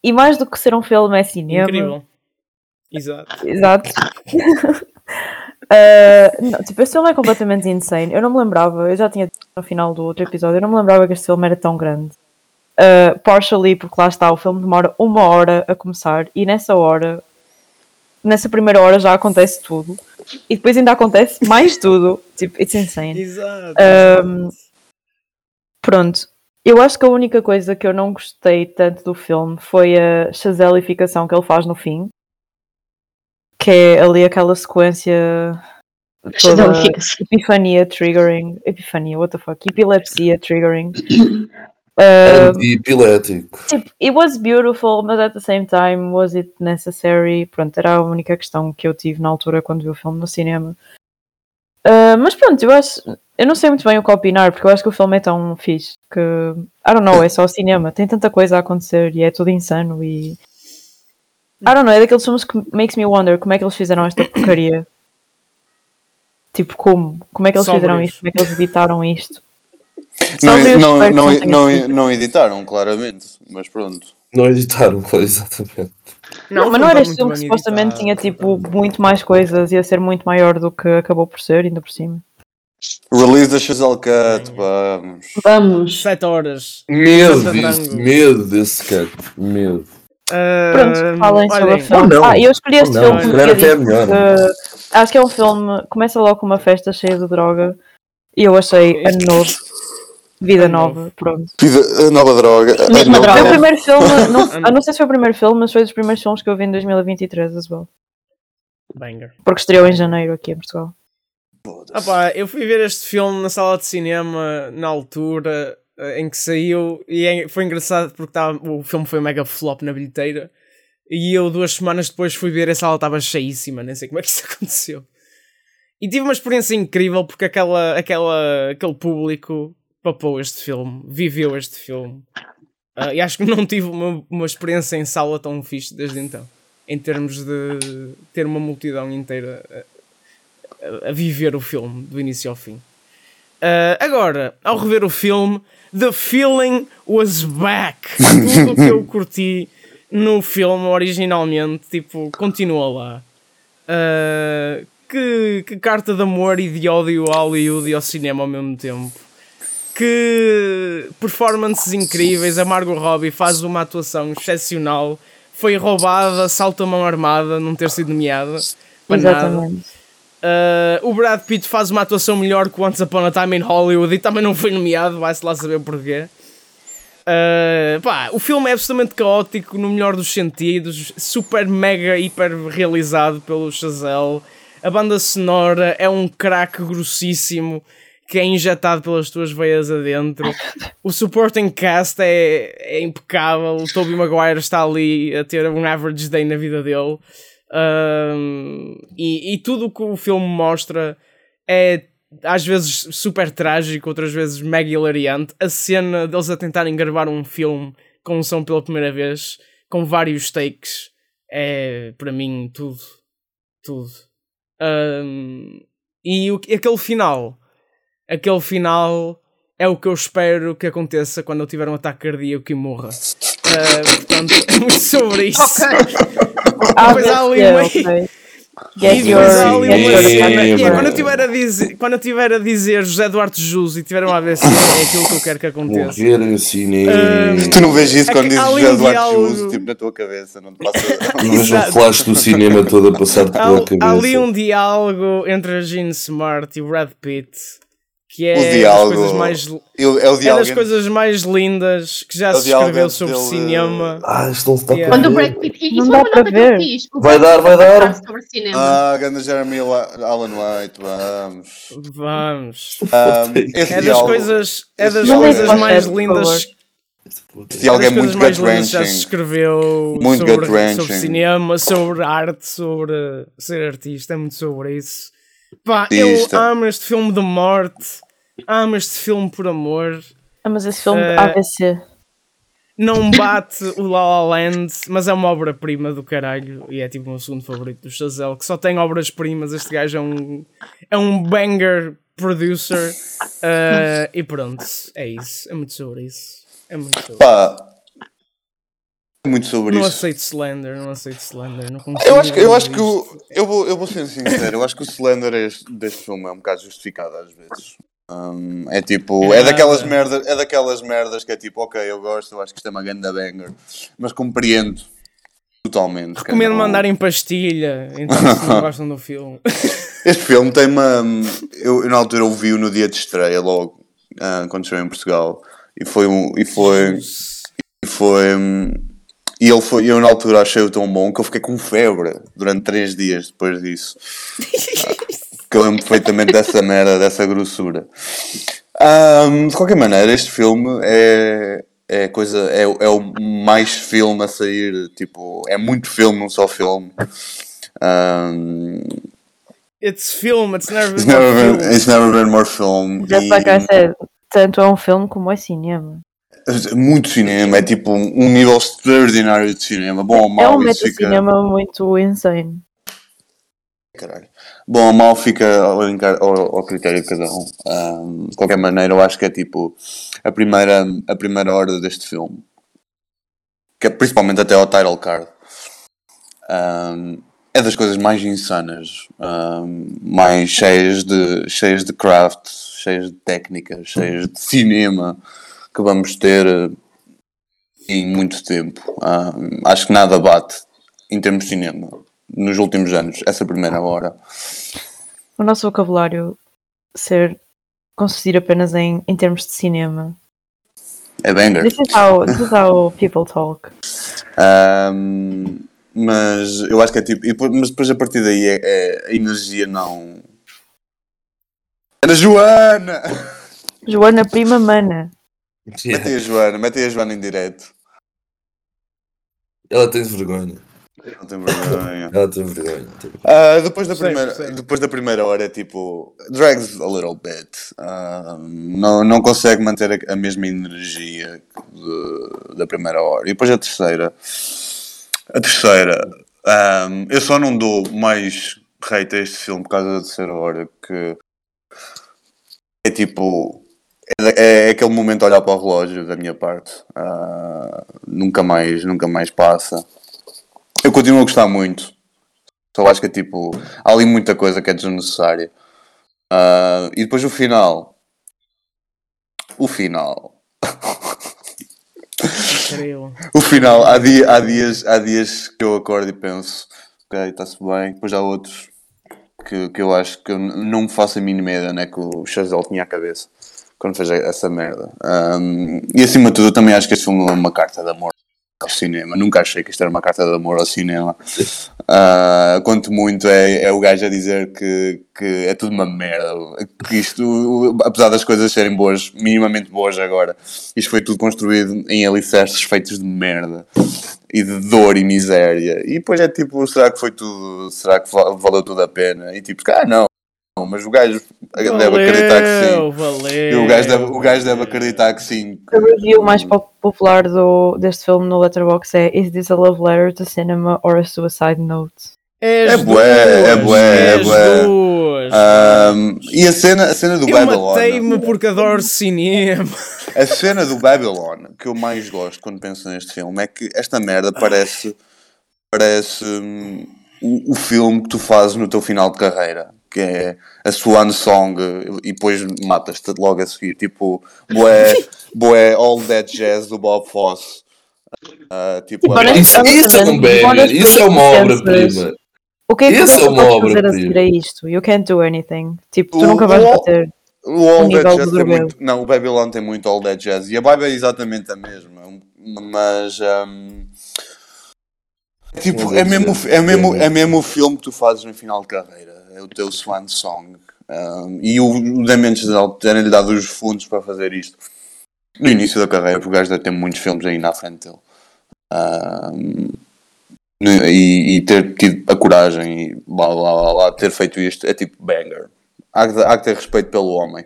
e mais do que ser um filme é cinema. Incrível. Exato. Exato. Uh, não, tipo, esse filme é completamente insane. Eu não me lembrava, eu já tinha dito no final do outro episódio, eu não me lembrava que este filme era tão grande. Uh, partially porque lá está, o filme demora uma hora a começar e nessa hora, nessa primeira hora já acontece tudo e depois ainda acontece mais tudo. Tipo, it's insane. Exato. Um, pronto, eu acho que a única coisa que eu não gostei tanto do filme foi a chazelificação que ele faz no fim, que é ali aquela sequência toda epifania triggering, epifania, what the fuck, epilepsia triggering. Um, Anti-epilético. tipo, it was beautiful, but at the same time, was it necessary? Pronto, era a única questão que eu tive na altura quando vi o filme no cinema. Uh, mas pronto, eu acho. Eu não sei muito bem o que opinar, porque eu acho que o filme é tão fixe que. I don't know, é só cinema. Tem tanta coisa a acontecer e é tudo insano e. I don't know, é daqueles filmes que makes me wonder como é que eles fizeram esta porcaria. Tipo, como? Como é que eles fizeram isto? Como é que eles editaram isto? Não, não, não, não, não editaram, claramente. Mas pronto. Não editaram, claro, exatamente. Não, mas não era este filme que supostamente tinha tipo muito mais coisas, ia ser muito maior do que acabou por ser, ainda por cima. Release da Chazelle Cut, vamos. Vamos. 7 horas. Medo disso, medo desse cut. Medo. Pronto, Ah, falem sobre o filme. Não. Ah, eu escolhi este Ou filme não, porque é que acho que é um filme, começa logo com uma festa cheia de droga e eu achei ano novo, vida nova, pronto. Vida- a nova droga. a Mesma nova- Foi o droga. primeiro filme, não, eu não sei se foi o primeiro filme, mas foi dos primeiros filmes que eu vi em 2023 as well. Banger. Porque estreou em janeiro aqui em Portugal. Ah pá, eu fui ver este filme na sala de cinema na altura em que saiu e é- foi engraçado porque tava, o filme foi mega flop na bilheteira e eu duas semanas depois fui ver a sala estava cheíssima, nem sei como é que isso aconteceu. E tive uma experiência incrível porque aquela, aquela, aquele público papou este filme, viveu este filme. Ah, e acho que não tive uma, uma experiência em sala tão fixe desde então. Em termos de ter uma multidão inteira a, a viver o filme do início ao fim. Ah, agora, ao rever o filme, the feeling was back. Tudo o que eu curti no filme originalmente, tipo, continua lá. Ah, que, que carta de amor e de ódio ao Hollywood e ao cinema ao mesmo tempo. Que performances incríveis. A Margot Robbie faz uma atuação excepcional. Foi roubada, salta a mão armada, não ter sido nomeada. para nada. Uh, o Brad Pitt faz uma atuação melhor que Once Upon a Time in Hollywood e também não foi nomeado, vai-se lá saber porquê. Uh, pá, o filme é absolutamente caótico no melhor dos sentidos, super mega hiper realizado pelo Chazelle. A banda sonora é um crack grossíssimo que é injetado pelas tuas veias adentro. O supporting cast é, é impecável. O Tobey Maguire está ali a ter um average day na vida dele. Um, e, e tudo o que o filme mostra é às vezes super trágico, outras vezes mega hilariante. A cena deles a tentarem gravar um filme com som pela primeira vez, com vários takes, é para mim tudo. Tudo. Um, e o, aquele final, aquele final é o que eu espero que aconteça quando eu tiver um ataque cardíaco e morra. Uh, portanto, é muito sobre isso. Depois há ali Ah, ok. E depois há ali uma cena- e é quando eu tiver a dizer, quando eu tiver a dizer José Duarte Jus e tiver um AVC, é aquilo que eu quero que aconteça. Morrer em cinema. Ah, Tu não vês isso É quando dizes há José Duarte. Juso, tipo na tua cabeça, não te passa. Não vejo um flash do cinema todo a passar-te Há, pela há cabeça. ali um diálogo entre a Jean Smart e o Brad Pitt que é O diálogo. coisas mais Eu- é o é diálogo. das coisas mais lindas que já É se escreveu sobre ele- cinema. Ah, isto não se está Yeah. Quando o. Brad Pitt. E Não isso dá é uma para nota que eu ver. fiz. O Vai dar, vai dar. sobre cinema. Ah, grande Jeremy La- Alan White, vamos. Vamos. Esse É das coisas, é das coisas é- mais lindas favor. Esse É diálogo das é coisas muito mais lindas que já se escreveu Muito sobre, sobre cinema, sobre arte, sobre ser artista, é muito sobre isso. Pá, eu Artista. amo este filme de morte, amo este filme por amor. Ah, mas esse filme Eh, AVC. Não bate o La La Land, mas é uma obra-prima do caralho e é tipo o meu segundo favorito do Chazelle, que só tem obras-primas. Este gajo é um, é um banger producer eh, e pronto, é isso. É muito sobre isso. É muito sobre Pá, muito sobre Não isso. aceito Slender, não aceito Slender. Não Eu acho, que- eu acho que o, eu, vou, eu vou ser sincero, eu acho que o Slender este- deste filme é um bocado justificado às vezes. Hum, é tipo, é Ah. daquelas merdas, é daquelas merdas que é tipo, ok, eu gosto, eu acho que isto é uma ganda banger, mas compreendo totalmente. Recomendo não- mandarem pastilha, então se não gostam do filme. Este filme tem uma. Eu, na altura ouvi-o no dia de estreia, logo, ah, quando estreou em Portugal, e foi um. E foi. E foi. E ele foi, eu na altura achei-o tão bom que eu fiquei com febre durante três dias depois disso. que eu lembro perfeitamente dessa merda, dessa grossura. Ahm, de qualquer maneira, este filme é, é coisa, é, é o mais filme a sair, tipo, é muito filme num só filme. Ahm, It's film, it's never it's, been never it's never been more film. Just E- tanto é um filme como é cinema. Muito cinema, é tipo um, um nível extraordinário de cinema. Bom ou é mau, um isso fica. meta-cinema muito insane. Caralho. Bom ou mau fica ao, ao- ao critério de cada um. Ahm, de qualquer maneira, eu acho que é tipo a primeira, a primeira hora deste filme, que é principalmente até ao title card, ahm, é das coisas mais insanas, ahm, mais cheias de, cheias de craft, cheias de técnicas, cheias de cinema que vamos ter eh, em muito tempo. Ahm, acho que nada bate em termos de cinema nos últimos anos, essa primeira hora. O nosso vocabulário ser consistir apenas em, em termos de cinema. É banger. This is how, this is how people talk. Ahm, mas eu acho que é tipo. mas depois a partir daí é, é- a energia não. Ana Joana! Joana Prima Mana. Yeah. Mete aí a Joana, mete aí a Joana em direto. Ela tem vergonha. Não tem vergonha. Ela tem vergonha. Ah, depois, da primeira, depois da primeira hora é tipo. drags a little bit. Ah, não, não consegue manter a, a mesma energia de- da primeira hora. E depois a terceira. A terceira. ah, eu só não dou mais hate a este filme por causa da terceira hora. Que é tipo. É, da- é aquele momento a olhar para o relógio da minha parte. Ah, nunca mais, nunca mais passa. Eu continuo a gostar muito. Só acho que é tipo. Há ali muita coisa que é desnecessária. Ah, e depois o final. O final. O final. Há, dia, há, dias, há dias que eu acordo e penso. Ok, está-se bem. Depois há outros que, que eu acho que eu não me faço a mínima ideia né, que o Chazelle tinha à cabeça quando fez essa merda. Ahm, e acima de tudo, eu também acho que este filme é uma carta de amor ao cinema. Nunca achei que isto era uma carta de amor ao cinema. Ah, quanto muito é, é o gajo a dizer que, que é tudo uma merda. Que isto, apesar das coisas serem boas, minimamente boas agora, isto foi tudo construído em alicerces feitos de merda e de dor e miséria. E depois é tipo, será que foi tudo, será que va- valeu tudo a pena? E tipo, ah, não, mas o gajo deve acreditar que sim. Valeu, E o gajo deve, o gajo deve acreditar que sim. A review mais pop- popular do, deste filme no Letterboxd é Is this a love letter to cinema or a suicide note? És É bué, é bué, é bué. Ahm, e a cena, a cena do Eu Babylon. matei-me porque adoro cinema. A cena do Babylon que eu mais gosto quando penso neste filme é que esta merda parece, parece hum, o, o filme que tu fazes no teu final de carreira, que é a Swan Song e depois matas-te logo a seguir. Tipo, boé, boé All That Jazz do Bob Fosse. Ah, tipo, Tipo, a- Isso, isso é um banger, isso é uma obra-prima. O que é que Esse tu é uma podes fazer a seguir a isto? You can't do anything. Tipo, tu O- nunca vais bater. O All That do Jazz tem muito. Não, o Babylon tem muito All That Jazz. E a vibe é exatamente a mesma. Mas. hum, tipo, é That mesmo, Jazz, é, mesmo, é é mesmo o filme que tu fazes no final de carreira. É o teu Swan Song. Hum, e o, o Dementes terem-lhe dado os fundos para fazer isto. No início da carreira, porque o gajo deve ter muitos filmes ainda à frente dele. Hum, e, e ter tido a coragem e blá blá blá, blá ter feito isto é tipo banger. Há há que ter respeito pelo homem.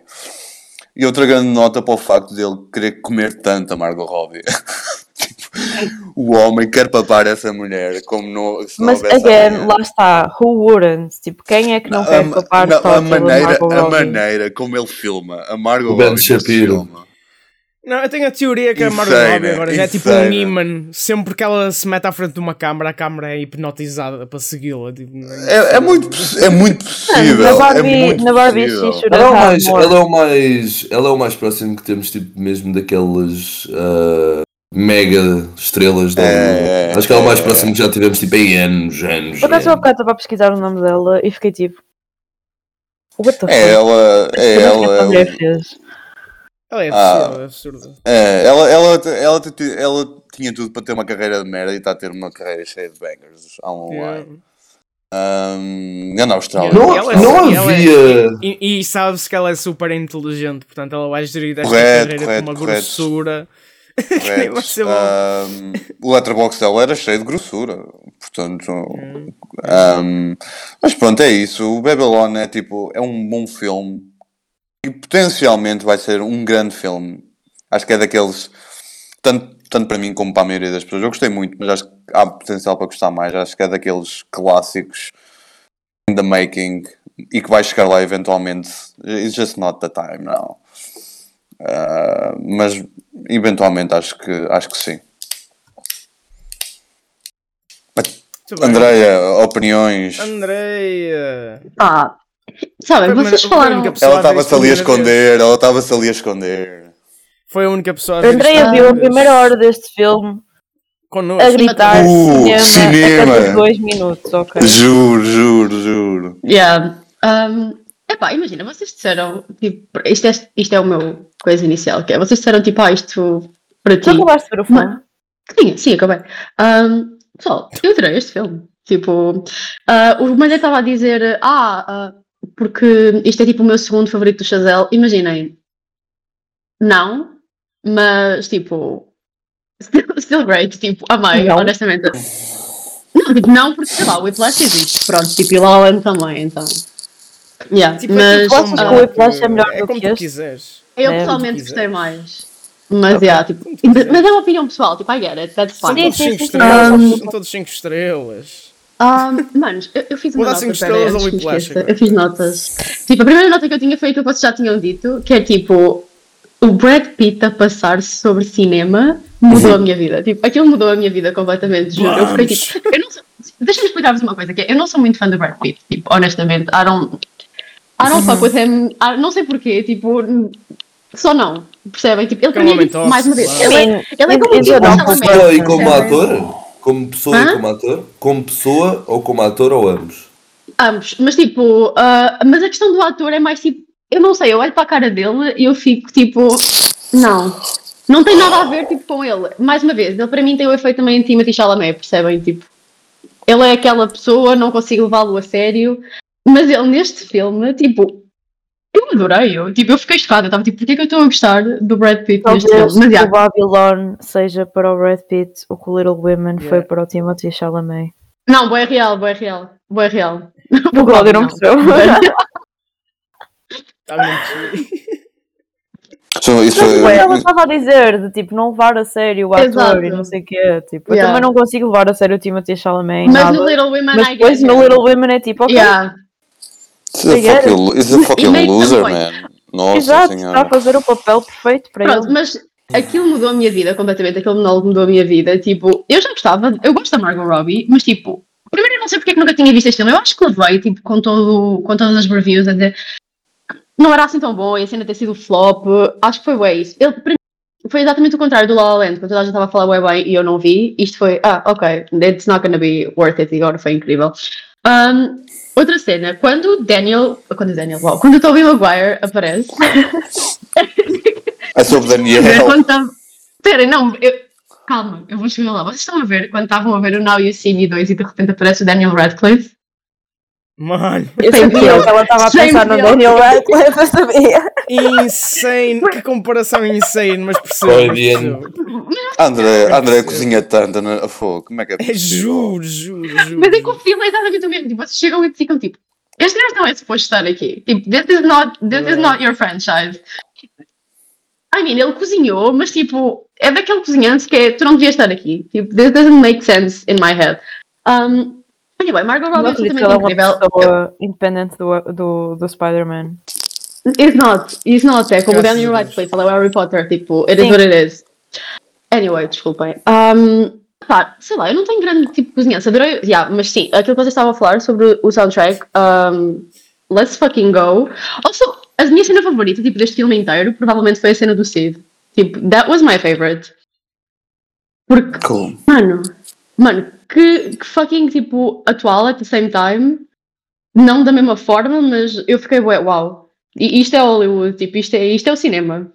E outra grande nota para o facto dele querer comer tanto a Margot Robbie. O homem quer papar essa mulher como no, se não Mas, again, lá está. Who wouldn't? Tipo, quem é que não quer a, papar não, a maneira, a maneira como ele filma a Margot O Ben Robbie Shapiro. Não, eu tenho a teoria que a Margot Insane, Robbie agora já é tipo um insane. Neiman. Sempre que ela se mete à frente de uma câmara, a câmara é hipnotizada para segui-la. Tipo, É, é muito, poss- é muito possível. Na é Barbie, muito na Barbie should Ela é, o mais, ela, é o mais, ela é o mais próximo que temos, tipo, mesmo daquelas ah, mega estrelas da Hollywood. É, Acho que ela é o mais é. próximo que já tivemos, tipo, em anos, anos. Por acaso, há anos. bocado estava a pesquisar o nome dela e fiquei tipo. What the É ela, é Como que essa ela? Ela é Ah. absurda, é absurda. É, ela, ela, ela, ela, ela tinha tudo para ter uma carreira de merda e está a ter uma carreira cheia de bangers online. Yeah. Um, na Austrália. Não- ela é- não ela é- havia- E, e sabe-se que ela é super inteligente, portanto ela vai gerir esta Correto, carreira correto, com uma correto. grossura. Correto. Um, o letterbox dela era cheio de grossura. Portanto, Hum. um, mas pronto, é isso. O Babylon é tipo, é um bom filme e potencialmente vai ser um grande filme. Acho que é daqueles, tanto, tanto para mim como para a maioria das pessoas. Eu gostei muito, mas acho que há potencial para gostar mais. Acho que é daqueles clássicos in the making e que vai chegar lá eventualmente. It's just not the time now. Uh, mas eventualmente acho que, acho que sim. Andreia, opiniões. Andreia. Ah, sabem, vocês falaram. única pessoa Ela estava-se ali a esconder, ela estava-se ali a esconder. Foi a única pessoa a ver Andreia viu a primeira hora deste filme Connosco. a gritar Uh, cinema, cinema. a cada dois minutos, ok? Juro, juro, juro. Yeah. Um, epá, imagina, vocês disseram, tipo, isto é, isto é o meu coisa inicial, que é, vocês disseram, tipo, ah, isto para ti. Tu acabaste de ver o filme? Sim, sim, acabei. Um, pessoal, eu adorei este filme. Tipo, ah, o Malha estava a dizer, ah, ah, porque isto é tipo o meu segundo favorito do Chazelle. Imaginem, não, mas tipo, still, still great, tipo, amei, Não. honestamente. Não, tipo, não, porque sei lá, o Whiplash existe, pronto, tipo, e La La também, então. Yeah, Tipo, é mas tipo ah, o Whiplash é melhor é do como que tu este? quiseres. eu É, pessoalmente gostei mais. Mas, yeah, tipo, mas é uma opinião pessoal, tipo, I get it, that's São fine. todos sim, 5 sim, sim. estrelas. Um, São todos 5 estrelas. Um, manos, eu, eu fiz uma dar nota, cinco pera, estrelas ao Whiplash. Eu fiz notas. Tipo, a primeira nota que eu tinha feito, vocês já tinham dito, que é tipo, o Brad Pitt a passar-se sobre cinema mudou a minha vida. Tipo, aquilo mudou a minha vida completamente, juro. Eu fiquei tipo, eu não sou, deixa-me explicar-vos uma coisa, que é, eu não sou muito fã do Brad Pitt, tipo, honestamente, I don't, I don't fuck with him, I- não sei porquê, tipo, só não, percebem? Tipo, ele para É um mim é tipo, mais uma vez, ele é, ele é como eu- tipo um não Pessoa e como ator? Como pessoa Hã? e como ator? Como pessoa ou como ator ou ambos? Ambos, mas tipo, ah, mas a questão do ator é mais tipo, eu não sei, eu olho para a cara dele e eu fico tipo, não, não tem nada a ver tipo com ele. Mais uma vez, ele para mim tem o efeito também de Timothy Chalamet, percebem? Tipo, ele é aquela pessoa, não consigo levá-lo a sério, mas ele neste filme, tipo, eu adorei, eu, tipo, eu fiquei chocada, eu estava tipo, porquê que eu estou a gostar do Brad Pitt neste Talvez filme? Mas, o yeah, Babylon seja para o Brad Pitt o que o Little Women foi Yeah. para o Timothy Chalamet. não, boa real, boa real, boa real. O Cláudio não percebeu. Está muito Isso, isso Não, é- ela estava a dizer de tipo não levar a sério o ator Exato. e não sei o quê. Tipo, eu Yeah. também não consigo levar a sério o Timothy Chalamet. Mas nada. no Little Women, Mas I depois no it. Little Women é tipo, ok, Yeah. It's a fucking, it's a fucking loser, man. Nossa exato, está a senhora. fazer o papel perfeito para Pronto, ele. mas aquilo mudou a minha vida completamente. Aquele monólogo mudou a minha vida. Tipo, eu já gostava, eu gosto da Margot Robbie, mas tipo, primeiro eu não sei porque é que nunca tinha visto este filme. Eu acho que levei, tipo, com, todo, com todas as reviews a dizer não era assim tão bom e a cena ter sido flop. Acho que foi bem isso. Ele, foi exatamente o contrário do La La Land, quando toda a gente estava a falar bem bem e eu não vi. Isto foi, ah, ok, it's not gonna be worth it. E agora foi incrível. Um, outra cena, quando o Daniel, quando o Daniel, wow, quando o Tobey Maguire aparece, É sobre Daniel. quando tava... Pera, não, eu... calma, eu vou chegar lá. Vocês estão a ver quando estavam a ver o Now You See Me 2 e de repente aparece o Daniel Radcliffe? Mano, Eu sabia deal. que ela estava a pensar no. Daniel Radcliffe, eu sabia. insane. Que comparação insane, mas percebo. André, André cozinha tanto na fogo. Como é que é É possível? juro, juro, juro. Mas é que o filme é exatamente o mesmo. Tipo, vocês chegam e ficam tipo, este gajo não é suposto estar aqui. Tipo, this is not, this is not your franchise. I mean, ele cozinhou, mas tipo, é daquele cozinhante que é, tu não devias estar aqui. Tipo, this doesn't make sense in my head. Um, anyway, Margot Robbie é absolutamente ela é uma incrível. pessoa independente do, do, do Spider-Man. It's not, it's not, é como Daniel. Radcliffe, ela é o Harry Potter, tipo, it is Sim. what it is. Anyway, desculpem. Um, pá, sei lá, eu não tenho grande tipo de cozinhança, adorei, yeah, mas sim, aquilo que vocês estavam a falar sobre o soundtrack, um, let's fucking go. Also, a minha cena favorita, tipo, deste filme inteiro, provavelmente foi a cena do Sid. Tipo, that was my favorite. Porque, Cool. mano, mano, que, que fucking, tipo, atual at the same time, não da mesma forma, mas eu fiquei, ué, uau. E isto é Hollywood, tipo, isto é, isto é o cinema.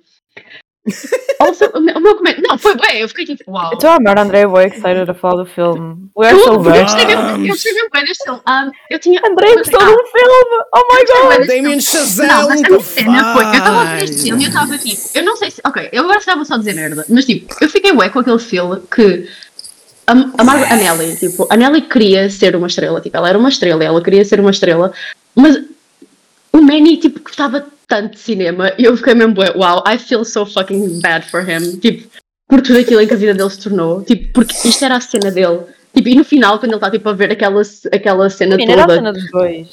Also, o meu, o meu comentário, não, foi bem, eu fiquei tipo, uau. Eu estou a amar André Boy excited a falar do filme. Eu, so eu bad. eu gostei bem deste filme. Um, eu tinha. André gostou do filme! Oh my god! Damien Não, Chazelle mas a cena foi, eu estava a ver este filme e eu estava tipo, eu não sei se, ok, eu agora estava só a dizer merda, mas tipo, eu fiquei ué com aquele filme que a, a, Mar a Nelly, tipo, a Nelly queria ser uma estrela, tipo, ela era uma estrela, ela queria ser uma estrela, mas o Manny, tipo, gostava tanto de cinema e eu fiquei mesmo, wow, I feel so fucking bad for him, tipo, por tudo aquilo em que a vida dele se tornou, tipo, porque isto era a cena dele. Tipo, e no final, quando ele está tipo, a ver aquela, aquela cena Sim, era a toda cena dos dois.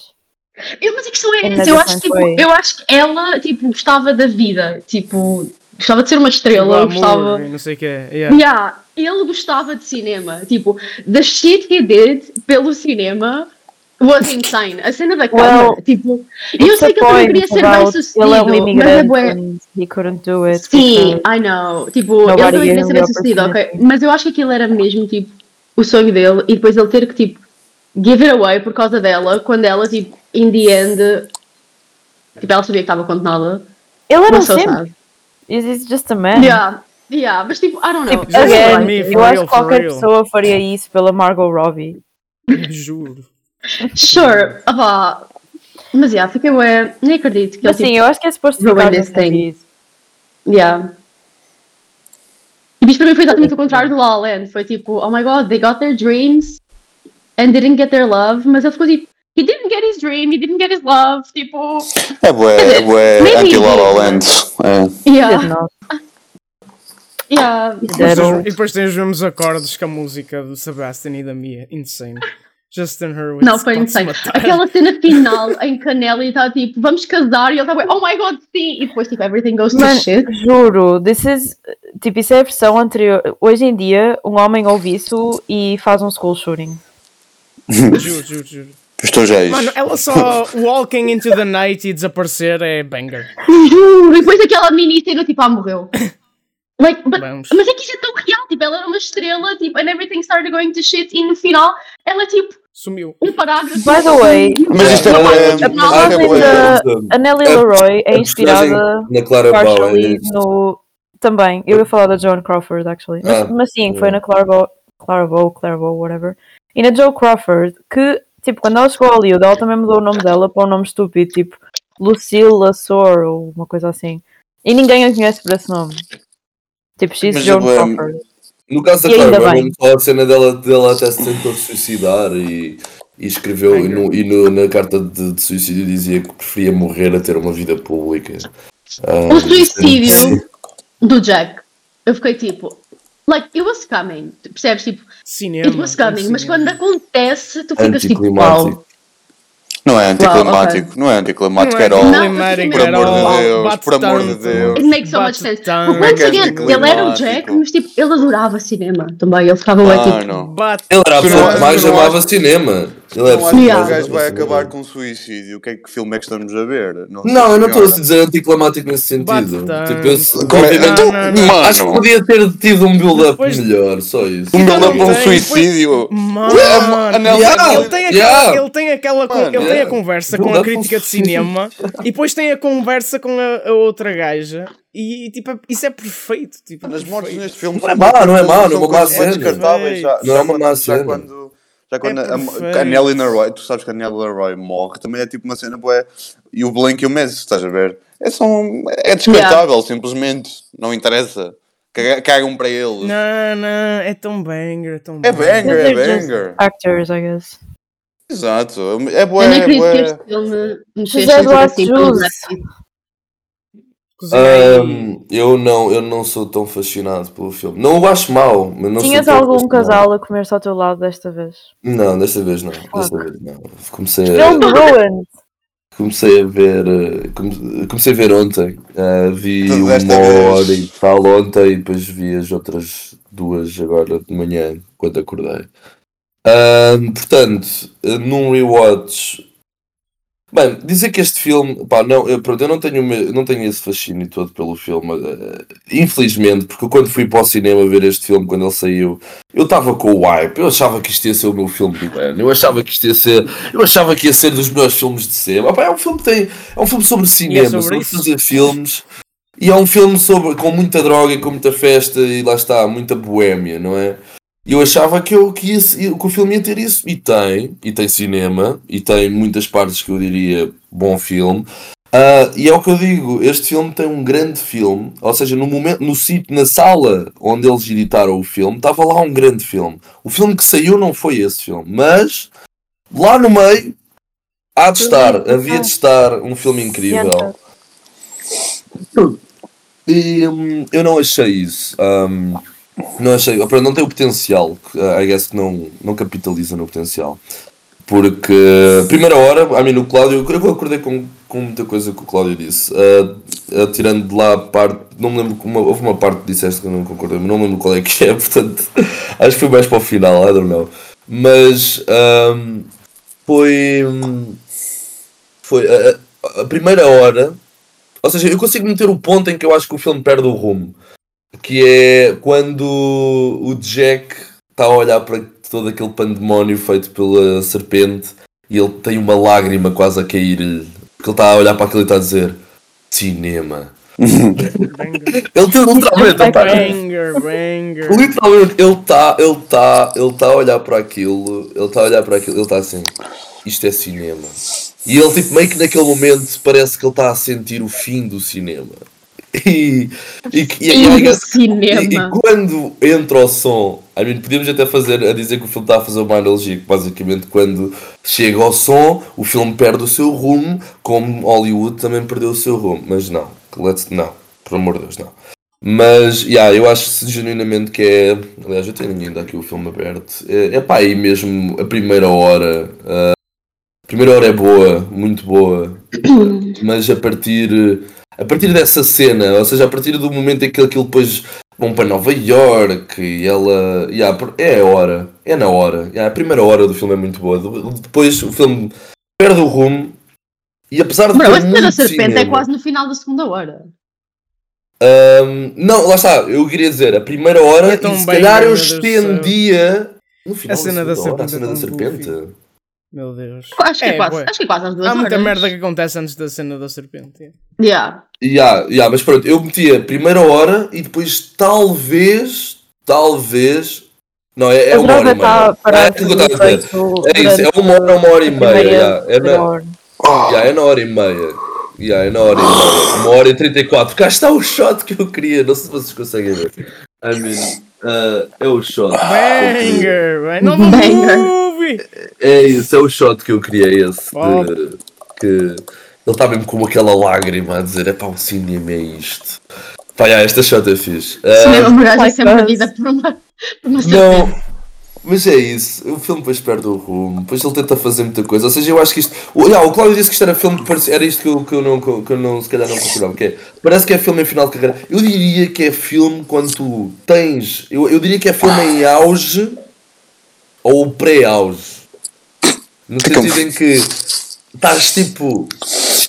eu, mas a questão é essa, eu acho, tipo, eu acho que ela tipo, gostava da vida, tipo, gostava de ser uma estrela, O gostava. amor, e não sei o que é. Yeah. Yeah, ele gostava de cinema, tipo, the shit he did pelo cinema was insane. A cena da câmera, Well, tipo, eu sei que ele também queria ser bem sucedido, Ele é um mas é imigrante bué- and he couldn't do it. Sim, I know. Tipo, ele também queria ser bem sucedido, ok? Mas eu acho que aquilo era mesmo, tipo, o sonho dele e depois ele ter que, tipo, give it away por causa dela, quando ela, tipo, in the end, tipo, ela sabia que estava condenada. Ele era um simp. He's he's just a man. Yeah, yeah, mas tipo, I don't know. Tipo, again, me, eu acho que qualquer pessoa faria isso pela Margot Robbie. Juro. Sure, ah, mas yeah, fiquei, ué, nem acredito que Mas ele, sim, tipo, eu acho que é suposto ficar this thing. thing. yeah. E isto para mim foi exatamente o contrário do La La Land. Foi tipo, oh my god, they got their dreams and didn't get their love. Mas ele ficou tipo, he didn't get his dream, he didn't get his love. Tipo, É bué, é bué anti-La La. Land. É. Did yeah, yeah. Depois tens- E depois tens os mesmos acordes que a música do Sebastian e da Mia. Insane. Justin Hurwitz. Não, foi insane. Aquela cena final em que a Nelly está tipo, vamos casar, e ele está oh my god, sim! E depois tipo, everything goes to Mas, shit. juro, this is, tipo, isso é a versão anterior. Hoje em dia, um homem ouve isso e faz um school shooting. Juro, juro, juro. Estou já isso. Mano, ela só walking into the night e desaparecer é banger. Juro! E depois aquela mini cena tipo, ah, morreu. Like, but, Vamos. mas é que isso é tão real, tipo, ela era uma estrela, tipo, and everything started going to shit, e no final, ela é tipo, Sumiu. um parágrafo. By the way, Mas isto é é- a é personagem da a Nelly Leroy é inspirada na Clara Bow. é- no. Também, eu ia falar da Joan Crawford, actually. Mas, Ah, mas sim, foi na Clara Bow, Clara Bow, Clara Bow, whatever. E na Joan Crawford, que, tipo, quando ela chegou a Hollywood, ela também mudou o nome dela para um nome estúpido, tipo Lucille Lassor ou uma coisa assim. E ninguém a conhece por esse nome. Tipo, she's Mas, Joan Crawford. No caso da Clara mesmo só a cena dela, dela até se tentou suicidar e, e escreveu, e, no, e no- na carta de, de suicídio dizia que preferia morrer a ter uma vida pública. Ah, O suicídio do Jack, eu fiquei tipo, like, it was coming. Percebes? Tipo, Cinema. it was coming. Mas quando acontece, tu ficas tipo, Anticlimático. Não é anticlimático, Uau, não é anticlimático Não é at all. Por amor de. Deus, por amor de. Deus. It makes so much sense. tanto. Porque, once again, anticlimático. ele era o Jack, mas tipo, ele adorava cinema também. Ele ficava Ah, tipo, Ele era a pessoa que mais amava cinema. Era a Não acho que o gajo vai acabar com suicídio. O que, é que filme é que estamos a ver? Não, eu não estou a dizer anticlimático nesse sentido. Tipo, eu, é? Então, acho que podia ter tido um build-up melhor, só isso. um build-up para um Tem, suicídio. Mano, ele tem aquela, ele tem aquela, ele tem a conversa com a crítica um de cinema e depois tem a conversa com a, a outra gaja e tipo, isso é perfeito. Tipo, Nas mortes perfeito. neste filme Não é má, não é má, não é uma má cena. Não é uma má cena. quando, já quando É a, Nelly Roy, tu sabes que a Nelly Roy morre, também é tipo uma cena boa. E o Blink e o Messi, estás a ver? É, só um- é descartável, simplesmente. Não interessa. Caga- Cagam para eles. Não, não, é tão banger, é tão É banger. banger, é They're just banger. actors, I guess. Exato. É boa, eu nem é boa. José pelo Jus. Ahm, eu, não, eu não sou tão fascinado pelo filme. Não o acho mau, mas não Tinhas algum fascinado. casal a comer-se ao teu lado desta vez? Não, desta vez não. Desta vez não. Comecei a, Film ruined! comecei a ver. eh, come- Comecei a ver ontem. Ah, vi uma vez. hora e tal ontem e depois vi as outras duas agora de manhã, quando acordei. Ahm, portanto, eh, num rewatch. Bem, dizer que este filme, pá, não, eu, pronto, eu não tenho, não tenho esse fascínio todo pelo filme, eh, infelizmente, porque quando fui para o cinema ver este filme, quando ele saiu, eu estava com o hype, eu achava que isto ia ser o meu filme do ano, eu achava que isto ia ser, eu achava que ia ser dos melhores filmes de sempre. Pá, é um filme que tem, é um filme sobre cinema, sobre sobre, isso. fazer filmes, e é um filme sobre, com muita droga, e com muita festa, e lá está, muita boémia, não é? E eu achava que, eu, que, que o filme ia ter isso. E tem, e tem cinema, e tem muitas partes que eu diria bom filme. Ah, e é o que eu digo, este filme tem um grande filme, ou seja, no momento, no sítio, na sala onde eles editaram o filme, estava lá um grande filme. O filme que saiu não foi esse filme, mas lá no meio há de estar, havia de estar um filme incrível. E hum, eu não achei isso. hum, não achei. pronto, Não tem o potencial. uh, I guess que não, não capitaliza no potencial. Porque, primeira hora, a mim no Cláudio, eu acordei com, com muita coisa que o Cláudio disse. uh, uh, tirando de lá a parte. Não me lembro. Uma, houve uma parte que disseste que eu não concordei, mas não me lembro qual é que é. Portanto, acho que foi mais para o final. I don't know. Mas. foi. hum, Foi. A, a- a primeira hora. Ou seja, eu consigo meter o ponto em que eu acho que o filme perde o rumo. Que é quando o Jack está a olhar para todo aquele pandemónio feito pela serpente e ele tem uma lágrima quase a cair-lhe. Porque ele está a olhar para aquilo e está a dizer cinema. Ele tem literalmente. ele tá- banger, banger. Literalmente, ele está ele tá, ele tá a olhar para aquilo, ele está a olhar para aquilo, ele está assim, isto é cinema. E ele, tipo, meio que naquele momento parece que ele está a sentir o fim do cinema. E, e, e, e, cinema. e- quando entra o som, I mean, podíamos até fazer, a dizer que o filme está a fazer uma analogia, basicamente quando chega ao som, o filme perde o seu rumo, como Hollywood também perdeu o seu rumo. Mas não, let's, não, por amor de Deus, não. Mas, yeah, eu acho genuinamente que é. Aliás, eu tenho ainda aqui o filme aberto. É, é pá, aí mesmo a primeira hora. ah, a primeira hora é boa, muito boa. mas a partir. A partir dessa cena, ou seja, a partir do momento em que aquilo depois vão para Nova York e ela. Yeah, é a hora. É na hora. Yeah, a primeira hora do filme é muito boa. Depois o filme perde o rumo. E apesar de Bro, a cena da serpente é quase no final da segunda hora. Ahm, não, lá está, eu queria dizer, a primeira hora, É e se bem, calhar eu estendia no final A cena da segunda hora, a serpente cena é da serpente. Meu Deus. Acho que é, É, quase, acho que é quase às duas Há muita horas. merda que acontece antes da cena da serpente. Yeah. Yeah, yeah, mas pronto, eu metia a primeira hora e depois talvez, talvez. Não, é, é uma hora e meia. está a É aquilo que eu estava a dizer. É isso, é uma hora, uma hora e meia. yeah, é, na, hora. yeah, é na hora e meia. Yeah, é na hora e meia. Uma hora e trinta e quatro. Cá está o shot que eu queria. Não sei se vocês conseguem ver. I mean, uh, é o shot. Banger! Banger. Movie! É isso, é o shot que eu criei esse Oh. de- que Ele está mesmo com aquela lágrima a dizer: é pá, o cinema é isto. Pá, yeah, esta shot é fixe. Ah, Cinema Moraes é sempre a vida por uma, por uma Não, mas é isso. O filme depois perde o rumo. Depois ele tenta fazer muita coisa. Ou seja, eu acho que isto. O, o Cláudio disse que isto era filme. que parecia- Era isto que eu, que eu, não, que eu não, se calhar não concordava. Que é, parece que é filme em final de carreira. Eu diria que é filme quando tu tens. Eu, eu diria que é filme em auge ou pré-auge. No como- sentido em que estás tipo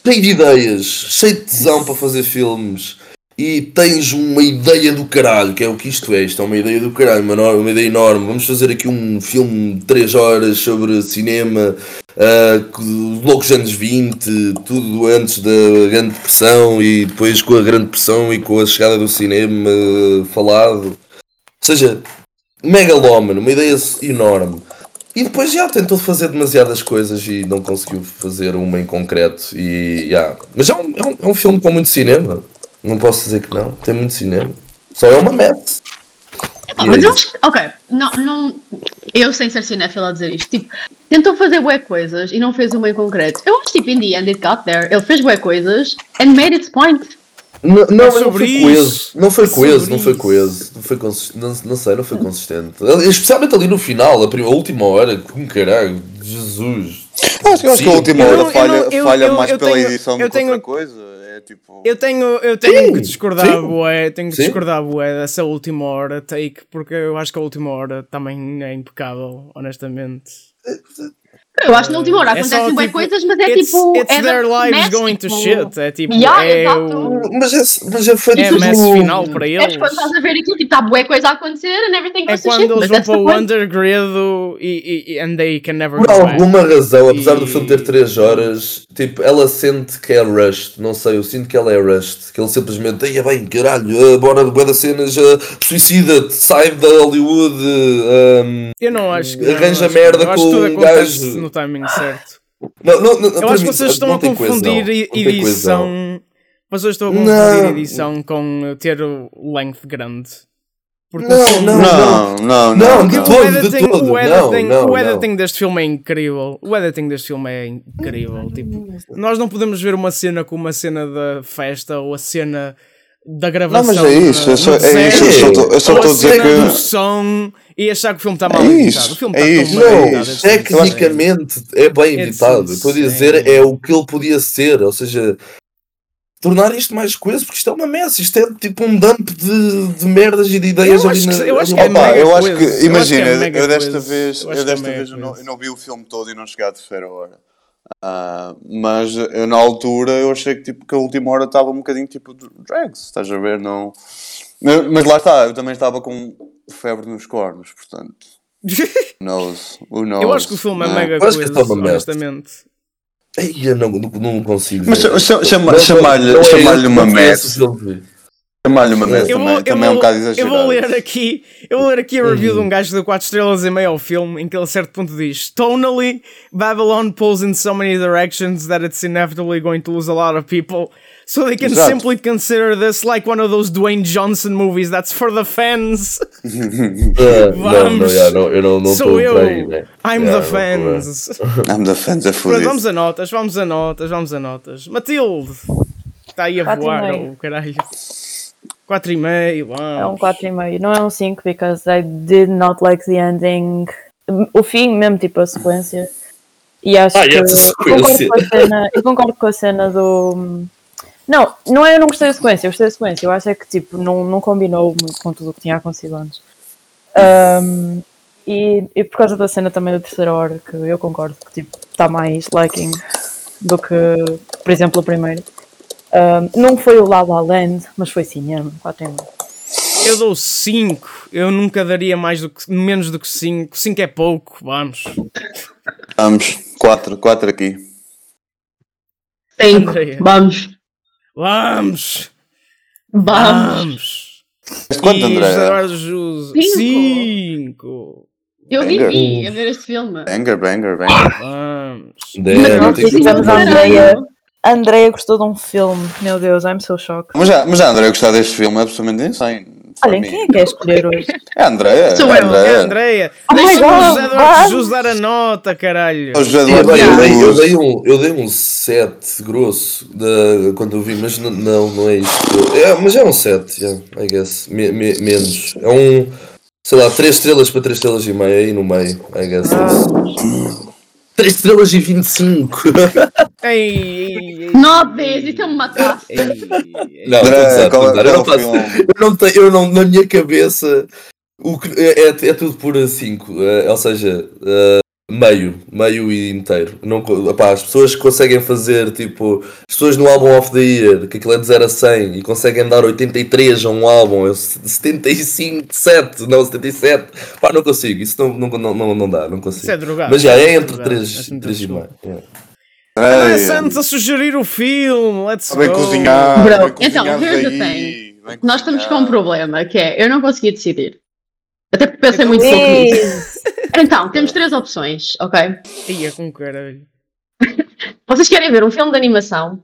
cheio de ideias, cheio de tesão para fazer filmes e tens uma ideia do caralho, que é o que isto é, isto é uma ideia do caralho, uma, uma ideia enorme. Vamos fazer aqui um filme de 3 horas sobre cinema, ah, que- loucos anos 20, tudo antes da Grande Depressão e depois com a Grande Depressão e com a chegada do cinema ah, falado. Ou seja, megalómano, uma ideia enorme. E depois já tentou fazer demasiadas coisas e não conseguiu fazer uma em concreto. E, já. Mas é um, é, um, é um filme com muito cinema. Não posso dizer que não. Tem muito cinema. Só é uma mess. Ah, mas eu acho ok, não, não, eu sem ser cinéfila a dizer isto, tipo, tentou fazer coisas e não fez uma em concreto. Eu acho tipo, in the end it got there. Ele fez coisas and made its point. Não, não, É não sobre foi isso. coeso. Não foi É coeso, não foi coeso. Não foi não, não sei, não foi consistente. Especialmente ali no final, a, prima, a última hora, com caralho, Jesus. Acho que, eu acho que a última hora não- eu falha, não- eu- falha eu- mais eu pela tenho- edição eu do que outra tenho- coisa. É tipo. Eu tenho, eu tenho Sim, que discordar, sim. bué, tenho que Sim. discordar, bué, dessa última hora take, porque eu acho que a última hora também é impecável, honestamente. Eu acho que na última hora É acontecem tipo, coisas, mas é it's, tipo. it's é their lives mess, going to tipo, shit. É tipo, Yeah, é exato. o. Mas é, mas é feito É mess tudo- final para É eles. quando estás a ver aquilo, tipo, está bué coisa a acontecer and everything É goes to quando shit. eles vão para o undergrid e, e, e- and they can never Por go back. alguma razão, apesar do E- filme ter 3 horas, tipo, ela sente que é rushed. Não sei, eu sinto que ela é rushed. Que ele simplesmente, ia bem, caralho, ah, bora, bué das cenas, uh, suicida-te, sai da Hollywood. ah, Eu não acho que. Arranja não, merda acho com um acontece no timing certo. não, não, não, Eu acho que vocês estão a confundir coesão. edição. Vocês estão a confundir edição com ter o length grande. Porque Não, filme- não, Não, não, Não, não. todo. o editing, todo. o editing, Não, não, o editing não. deste filme é incrível. O editing deste filme é incrível. Tipo, nós não podemos ver uma cena com uma cena da festa ou a cena da Não, gravação. mas é isso. Eu só, é isso. Eu só estou a dizer que. som e achar que o filme está mal É editado. isso, O filme é está isso, tão mal é editado. isso. este filme. Tecnicamente é bem editado. Estou a dizer, é o que ele podia ser. Ou seja, tornar isto mais coeso, porque isto é uma messa. Isto é tipo um dump de, de merdas e de ideias Eu ali acho na. que- eu acho que é eu acho que, Eu acho que imagina, é eu desta vez, Eu é desta vez eu não, eu não vi o filme todo e não cheguei à terceira hora. Ah, mas eu na altura eu achei que tipo que a última hora estava um bocadinho tipo de drags, estás a ver? Não... Mas, lá está, eu também estava com febre nos cornos, portanto. Knows? Who knows? Eu acho que o filme é não mega merda. honestamente. Ei, eu não, não, não consigo. Mas chamar-lhe não é uma não Chamar-lhe uma Eu também, vou, eu, também é um vou, bocado eu exagerado. vou ler aqui, eu vou ler aqui a review Uhum. de um gajo que deu 4 estrelas e meia ao filme, em que ele a certo ponto diz: Tonally, Babylon pulls in so many directions that it's inevitably going to lose a lot of people. So they can Exato. simply consider this like one of those Dwayne Johnson movies that's for the fans. Ah, não, não, Vamos. já, não, eu não não Sou eu. aí, né? I'm Já, the não bem. fans. I'm the fans é Pronto, fodido. vamos a notas, vamos a notas, vamos a notas. Matilde, está aí a voar, meio. oh, caralho. 4,5, É um vamos. 4,5. Não é um 5, because I did not like the ending. O fim, mesmo, tipo, a sequência. E acho Ah, e que. eu concordo sequência. com a cena, eu concordo com a cena do. Não, não é eu não gostei da sequência, eu gostei da sequência. Eu acho é que tipo, não, não combinou muito com tudo o que tinha acontecido antes. Um, e, e por causa da cena também da terceira hora, que eu concordo que tipo, está mais liking do que, por exemplo, o primeiro. Um, não foi o La La Land, mas foi cinema, 4 Eu dou 5. Eu nunca daria mais do que, menos do que 5. 5 é pouco, vamos. Vamos, quatro, quatro aqui. Cinco. Andrea. Vamos. Vamos! Vamos. Quanto, André? José Eduardo Jus- Cinco. Cinco. Eu Banger. vivi a ver este filme. Banger, banger, banger. Vamos. Não que- Tivemos a Caralho. A Andrea gostou de um filme. Meu Deus, I'm so shocked. Mas já, mas já André gostar deste filme é absolutamente insane. Olhem, quem é que quer escolher hoje? É a Andréia. Sou é a eu. É Andréia. a Andreia. Oh Deixa o José Eduardo dar a nota, caralho. O José Eu Eduardo dei, eu dei- eu dei um, eu dei um 7 grosso da, quando eu vi, mas não, não é isto. É, mas é um 7, yeah, I guess. Me- me- menos. É um, sei lá, 3 estrelas para 3 estrelas e meia aí no meio, I guess. 3 estrelas e 25. Ei, ei, ei, 9 vezes, isso é uma taça. Não, André, estou a usar, qual é- qual é Eu não faço- eu não tenho, eu não, na minha cabeça, o que, é, é, é tudo por 5, ou seja, eh, meio, meio e inteiro. Não, opá, as pessoas que conseguem fazer, tipo, as pessoas no álbum of the year, que aquilo é de 0 a 100 e conseguem dar 83 a um álbum, eu 75, 7, não 77, pá, não consigo, isso não, não, não, não, não dá, não consigo. Isso é drogado. Mas já é Isso entre drogado. 3, Acho muito 3 e meio. yeah. André Andréia. Santos a sugerir o filme. Let's Bem go. cozinhado. Bro, bem então, here's the bem Nós estamos com um problema, que é, eu não consegui decidir. Até porque pensei muito pouco nisso. Então, temos três opções, ok? Ia com caralho. Vocês querem ver um filme de animação?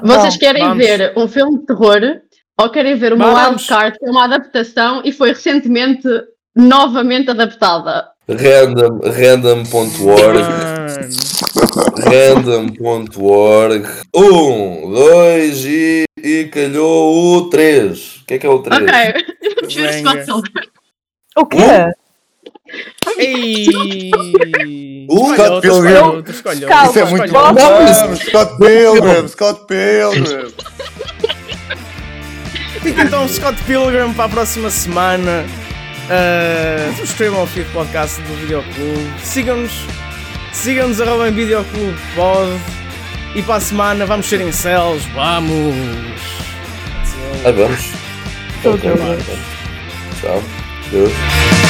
Vocês querem vamos. ver um filme de terror? Ou querem ver uma Vamos. Wildcard, que é uma adaptação e foi recentemente novamente adaptada? Random, random.org. Random.org. Um, dois e, e calhou o 3. O que é que é o 3? Ok. Juro Venga. O quê? Ei! Uh, Scott Pilgrim. Isso é muito bom. Não, Scott Pilgrim, Scott Pilgrim. Fica então Scott Pilgrim para a próxima semana. Uh, subscrevam ao feed podcast do Videoclube. Sigam-nos. Sigam-nos arroba em Videoclube Pod. E para a semana vamos ser em céus. Vamos! Ah, vamos. Ver. Tchau. Görüşürüz.